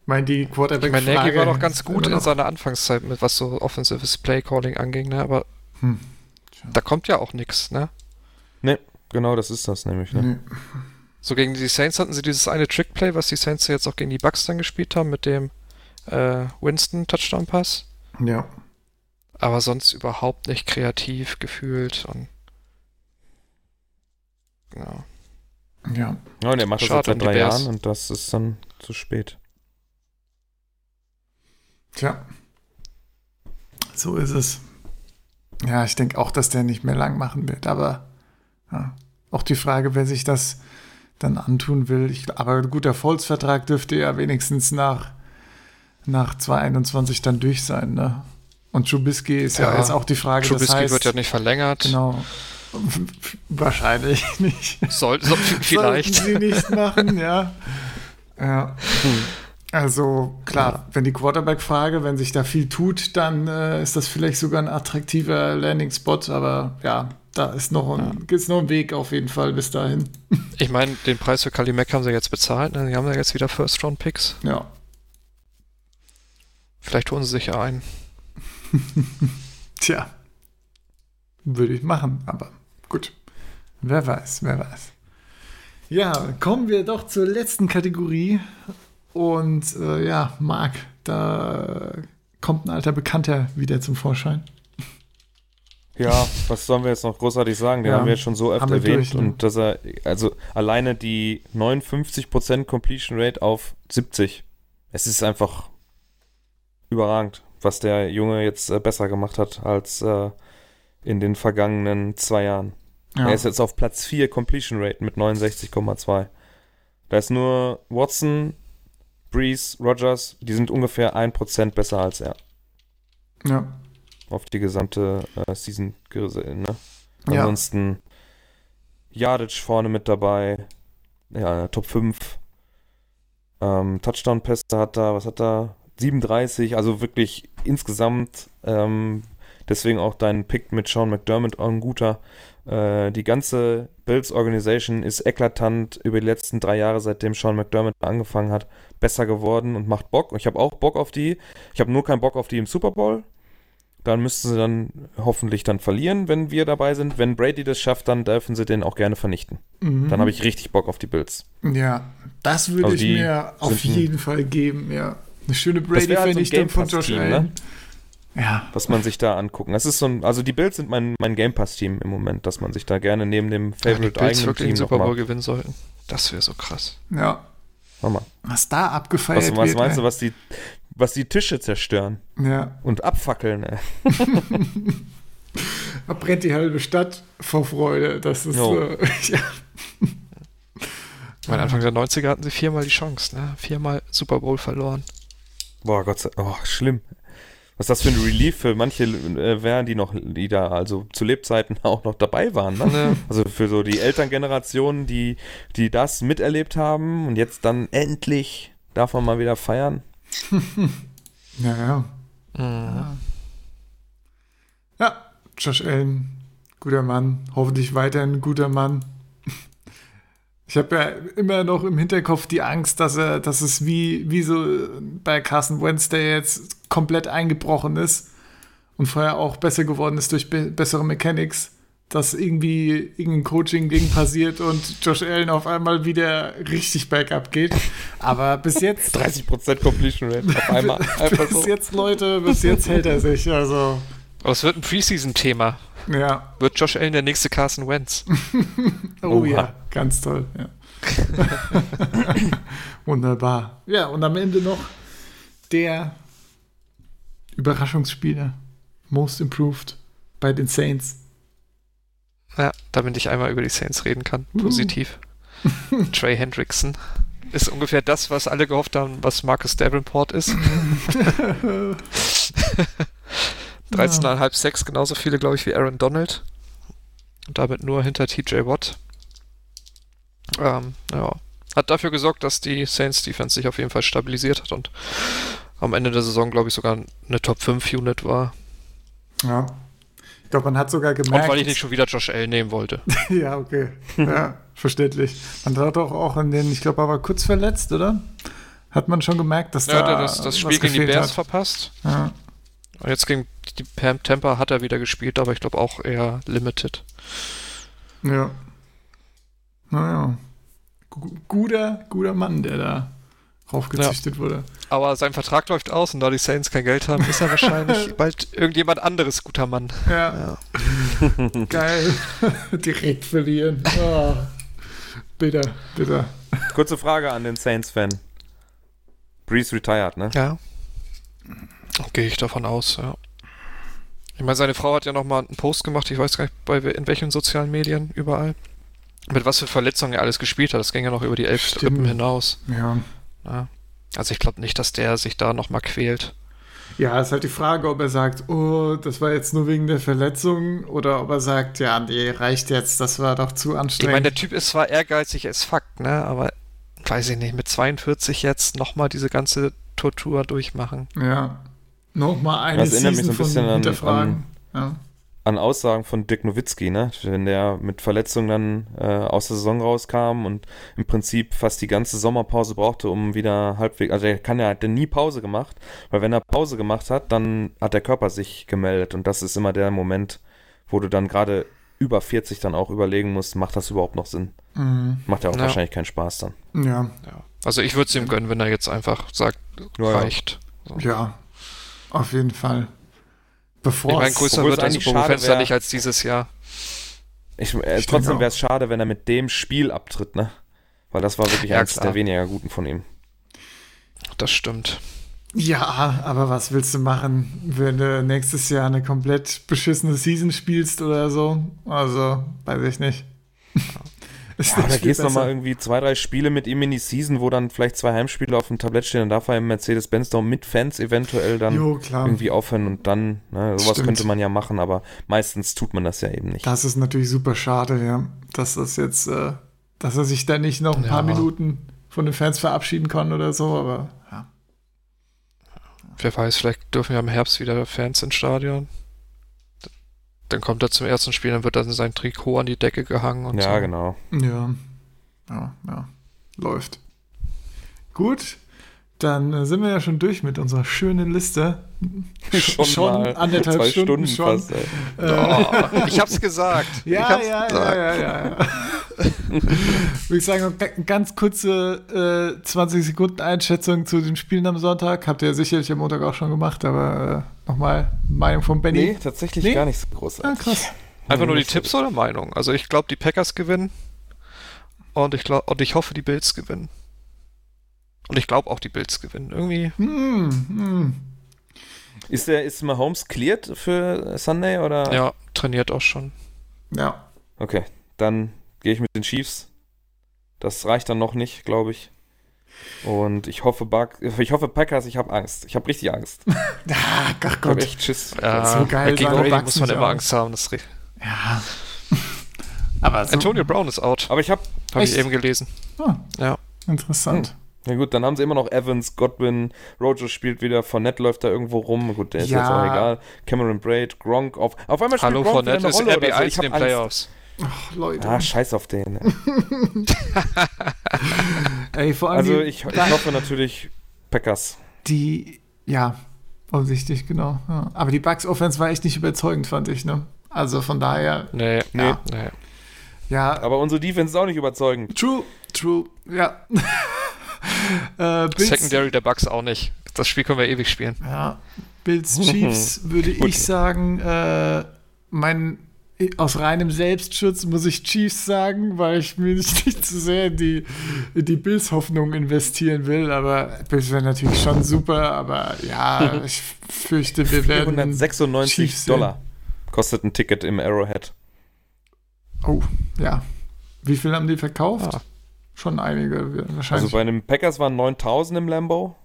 Ich meine, die Ich quarterback meine, Nagy war doch ganz gut in seiner Anfangszeit mit was so offensives Play Calling anging, ne? Aber Hm. Da kommt ja auch nichts, ne? Ne, genau das ist das nämlich. Ne? Nee. So gegen die Saints hatten sie dieses eine Trickplay, was die Saints jetzt auch gegen die Bucks dann gespielt haben mit dem äh, Winston Touchdown Pass. Ja. Aber sonst überhaupt nicht kreativ gefühlt und ja. Ja. Ja, und er macht Schade das seit drei Bears. Jahren und das ist dann zu spät. Tja. So ist es. Ja, ich denke auch, dass der nicht mehr lang machen wird, aber ja. Auch die Frage, wer sich das dann antun will. Ich, aber ein guter Volksvertrag dürfte ja wenigstens nach, nach 2021 dann durch sein, ne? Und Trubisky ist ja, Ja, jetzt auch die Frage, Trubisky das heißt, wird ja nicht verlängert. Genau. Wahrscheinlich nicht. Soll, so, vielleicht. Sollten sie nicht machen, ja. Ja. Also klar, wenn die Quarterback-Frage, wenn sich da viel tut, dann äh, ist das vielleicht sogar ein attraktiver Landing-Spot, aber ja, da ist noch ein, gibt's noch einen Weg auf jeden Fall bis dahin. Ich meine, den Preis für Kali Mack haben sie jetzt bezahlt. Ne? Die haben ja jetzt wieder First-Round-Picks. Ja. Vielleicht holen sie sich ja einen. Tja. Würde ich machen, aber gut. Wer weiß, wer weiß. Ja, kommen wir doch zur letzten Kategorie. Und äh, ja, Marc, da kommt ein alter Bekannter wieder zum Vorschein. Ja, was sollen wir jetzt noch großartig sagen? Den Ja, haben wir jetzt schon so oft erwähnt. durch, ne? Und dass er, also alleine die 59% Completion Rate auf 70. Es ist einfach überragend, was der Junge jetzt äh, besser gemacht hat als äh, in den vergangenen zwei Jahren. Ja. Er ist jetzt auf Platz 4 Completion Rate mit 69,2. Da ist nur Watson, Breeze, Rogers, die sind ungefähr 1% besser als er. Ja. Auf die gesamte äh, Season gesehen, ne? Ja. Ansonsten Jadic vorne mit dabei. Ja, Top 5. Ähm, Touchdown-Pässe hat er, was hat er? 37, also wirklich insgesamt, ähm, deswegen auch dein Pick mit Sean McDermott auch ein guter. Äh, die ganze Bills Organization ist eklatant über die letzten drei Jahre, seitdem Sean McDermott angefangen hat, besser geworden und macht Bock. Ich habe auch Bock auf die. Ich habe nur keinen Bock auf die im Super Bowl. Dann müssten sie dann hoffentlich dann verlieren, wenn wir dabei sind. Wenn Brady das schafft, dann dürfen sie den auch gerne vernichten. Mhm. Dann habe ich richtig Bock auf die Bills. Ja, das würde Also ich mir auf jeden Fall geben, ja. Eine schöne wär halt so ein Brady-Vernichtung von Game Josh Allen. ne? Ja, was man sich da angucken. Das ist so ein, also die Bills sind mein, mein Game Pass-Team im Moment, dass man sich da gerne neben dem Favorite Bills eigenen Team Super Bowl gewinnen sollten. Das wäre so krass. ja. Mama. Was da abgefeiert Was, was wird. meinst du, ey. was die, was die Tische zerstören Ja, und abfackeln? Ey. da brennt die halbe Stadt vor Freude. Das ist äh, ja. Meine, Anfang der 90er hatten sie viermal die Chance, ne? Viermal Super Bowl verloren. Boah, Gott sei oh, schlimm. Was das für ein Relief für manche äh, wären, die noch, die da also zu Lebzeiten auch noch dabei waren. Ne? Ne? Also für so die Elterngenerationen, die, die das miterlebt haben und jetzt dann endlich darf man mal wieder feiern. Ja, ja. Mhm. Ja, Josh Allen, guter Mann. Hoffentlich weiterhin ein guter Mann. Ich habe ja immer noch im Hinterkopf die Angst, dass er, dass es wie, wie so bei Carson der jetzt komplett eingebrochen ist und vorher auch besser geworden ist durch be bessere Mechanics, dass irgendwie irgendein Coaching-Ding passiert und Josh Allen auf einmal wieder richtig bergab geht. Aber bis jetzt 30% Completion Rate auf einmal. Einfach bis so. jetzt, Leute, bis jetzt hält er sich. Also, Aber es wird ein Preseason-Thema. ja. Wird Josh Allen der nächste Carson Wentz? Oh Oha. ja, ganz toll. Ja. Wunderbar. Ja, und am Ende noch der Überraschungsspieler. Most Improved bei den Saints. Ja, damit ich einmal über die Saints reden kann. Positiv. Trey Hendrickson ist ungefähr das, was alle gehofft haben, was Marcus Davenport ist. 13,5 Sacks, genauso viele, glaube ich, wie Aaron Donald. Und damit nur hinter TJ Watt. Ähm, ja. Hat dafür gesorgt, dass die Saints Defense sich auf jeden Fall stabilisiert hat und am Ende der Saison, glaube ich, sogar eine Top 5 Unit war. Ja. Ich glaube, man hat sogar Und gemerkt. weil ich nicht schon wieder Josh Allen nehmen wollte. ja, okay. Ja, verständlich. Man hat auch, auch in den, ich glaube, er war kurz verletzt, oder? Hat man schon gemerkt, dass Ja, da er das, das Spiel gegen die Bears hat. verpasst. Ja. Und jetzt gegen die Pam Tampa hat er wieder gespielt, aber ich glaube auch eher limited. Ja. Naja. Gu- Guter, guter Mann, der da raufgezüchtet wurde. Aber sein Vertrag läuft aus und da die Saints kein Geld haben, ist er wahrscheinlich bald irgendjemand anderes guter Mann. Ja, Ja. geil. Direkt verlieren. Oh. Bitter, bitter. Kurze Frage an den Saints-Fan. Breeze retired, ne? ja. Gehe ich davon aus, ja. Ich meine, seine Frau hat ja nochmal einen Post gemacht, ich weiß gar nicht, bei, in welchen sozialen Medien, überall. Mit was für Verletzungen er alles gespielt hat. Das ging ja noch über die elf Stimmt. Rippen hinaus. Ja. Also ich glaube nicht, dass der sich da nochmal quält. Ja, ist halt die Frage, ob er sagt, oh, das war jetzt nur wegen der Verletzung oder ob er sagt, ja, nee, reicht jetzt, das war doch zu Ich anstrengend. meine, der Typ ist zwar ehrgeizig as fuck, ne, aber weiß ich nicht, mit 42 jetzt nochmal diese ganze Tortur durchmachen. ja. Nochmal eine Das erinnert mich Season so ein bisschen von an- Hinterfragen. ja. An Aussagen von Dirk Nowitzki, ne? Wenn der mit Verletzungen dann äh, aus der Saison rauskam und im Prinzip fast die ganze Sommerpause brauchte, um wieder halbwegs. Also er kann ja, hat ja nie Pause gemacht, weil wenn er Pause gemacht hat, dann hat der Körper sich gemeldet und das ist immer der Moment, wo du dann gerade über 40 dann auch überlegen musst, macht das überhaupt noch Sinn? Mhm. Macht ja auch Ja. wahrscheinlich keinen Spaß dann. Ja, Ja. Also ich würde es ihm gönnen, wenn er jetzt einfach sagt, Ja, ja. reicht. So. ja, auf jeden Fall. Ich Bevor meine, es- größer wird schade Fenster wär- nicht als dieses Jahr. Ich, äh, Ich trotzdem wäre es schade, wenn er mit dem Spiel abtritt, ne? Weil das war wirklich Ja, eins klar. der weniger guten von ihm. Das stimmt. Ja, aber was willst du machen, wenn du nächstes Jahr eine komplett beschissene Season spielst oder so? Also, weiß ich nicht. Ist Ja, da gehst du nochmal irgendwie zwei, drei Spiele mit ihm in die Season, wo dann vielleicht zwei Heimspiele auf dem Tablett stehen, dann darf er im Mercedes-Benz Dome mit Fans eventuell dann Jo, klar. irgendwie aufhören und dann, ne, sowas Stimmt. könnte man ja machen, aber meistens tut man das ja eben nicht. Das ist natürlich super schade, ja. Dass das jetzt, äh, dass er sich dann nicht noch ein paar Ja. Minuten von den Fans verabschieden kann oder so, aber ja. Wer weiß, vielleicht dürfen ja im Herbst wieder Fans ins Stadion. Dann kommt er zum ersten Spiel, dann wird dann sein Trikot an die Decke gehangen und Ja, so. genau. Ja. Ja, ja. Läuft. Gut. Dann äh, sind wir ja schon durch mit unserer schönen Liste. Schon, mal anderthalb zwei Stunden, Stunden, schon. fast. Ey. Oh, ich hab's gesagt. ich Ja, hab's ja, gesagt. ja, ja, ja, ja. Würde ich sagen, ga- ganz kurze äh, 20 Sekunden Einschätzung zu den Spielen am Sonntag. Habt ihr ja sicherlich am Montag auch schon gemacht, aber äh, nochmal Meinung von Benny. Nee, tatsächlich Nee? gar nicht so Ah, großartig. krass. Einfach nur die. Tipps oder Meinung? Also ich glaube, die Packers gewinnen. Und ich glaube, und ich hoffe, die Bills gewinnen. Und ich glaube auch, die Bills gewinnen. Irgendwie. Hm, hm. Ist der, ist Mahomes cleared für Sunday oder? Ja, trainiert auch schon. Ja. Okay, dann gehe ich mit den Chiefs. Das reicht dann noch nicht, glaube ich. Und ich hoffe, Buck, ich hoffe Packers, ich habe Angst. Ich habe richtig Angst. Ich Ah, ach Gott. echt Schiss. Ja, so geil gegen Brady muss man immer aus. Angst haben. Das. Ja. Aber so, Antonio Brown ist out. Aber ich habe, Habe ich eben gelesen. Ah, Ja. interessant. Na gut, dann haben sie immer noch Evans, Godwin, Rojo spielt wieder, Fournette läuft da irgendo rum. Gut, der ist Ja. jetzt auch egal. Cameron Braid, Gronk, auf, auf einmal spielt Hallo Gronk wieder Fournette eine ist Rolle oder so. RB1 Ich in den. Playoffs. Ach, Leute. Ah, scheiß auf den. ey. Vor allem Also ich, ich hoffe natürlich Packers. die, ja, offensichtlich, genau. Ja. Aber die Bucks Offense war echt nicht überzeugend, fand ich, ne? Also von daher, Nee, Nee. nee. ja, Aber unsere Defense ist auch nicht überzeugend. true, true, ja. äh, Bills, Secondary der Bucks auch nicht. Das Spiel können wir ewig spielen. Ja, Bills Chiefs würde ich sagen, äh, mein aus reinem Selbstschutz muss ich Chiefs sagen, weil ich mir nicht, nicht zu sehr in die, in die Bills-Hoffnung investieren will. Aber Bills wäre natürlich schon super, aber ja, ich fürchte, wir werden. 496 Chiefs sehen. Dollar kostet ein Ticket im Arrowhead. Oh, ja. Wie viel haben die verkauft? Ah. Schon einige, wahrscheinlich. Also bei einem Packers waren 9000 im Lambo.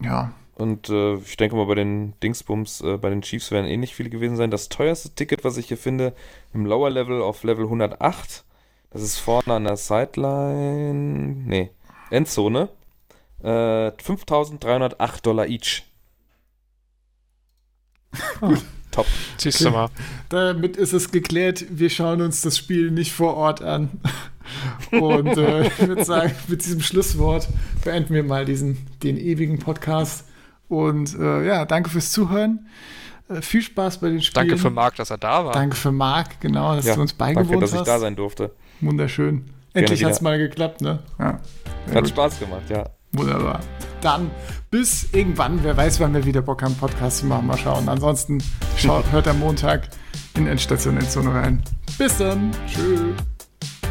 ja. Und äh, ich denke mal, bei den Dingsbums, äh, bei den Chiefs werden eh nicht viele gewesen sein. Das teuerste Ticket, was ich hier finde, im Lower Level auf Level 108. Das ist vorne an der Sideline. Nee, Endzone. Äh, 5308 Dollar each. Top. Siehst du mal. Damit ist es geklärt, wir schauen uns das Spiel nicht vor Ort an. Und äh, ich würde sagen, mit diesem Schlusswort beenden wir mal diesen, den ewigen Podcast. Und äh, ja, danke fürs Zuhören. Äh, viel Spaß bei den Spielen. Danke für Marc, dass er da war. Danke für Marc, genau, dass Ja, du uns beigewohnt danke, dass hast. ich da sein durfte. Wunderschön. Endlich hat es mal geklappt, ne? Ja. Hat gut. Spaß gemacht, ja. Wunderbar. Dann bis irgendwann. Wer weiß, wann wir wieder Bock haben, Podcast zu machen. Mal schauen. Ansonsten schaut, hört am Montag in Endstation Endzone rein. Bis dann. Tschüss.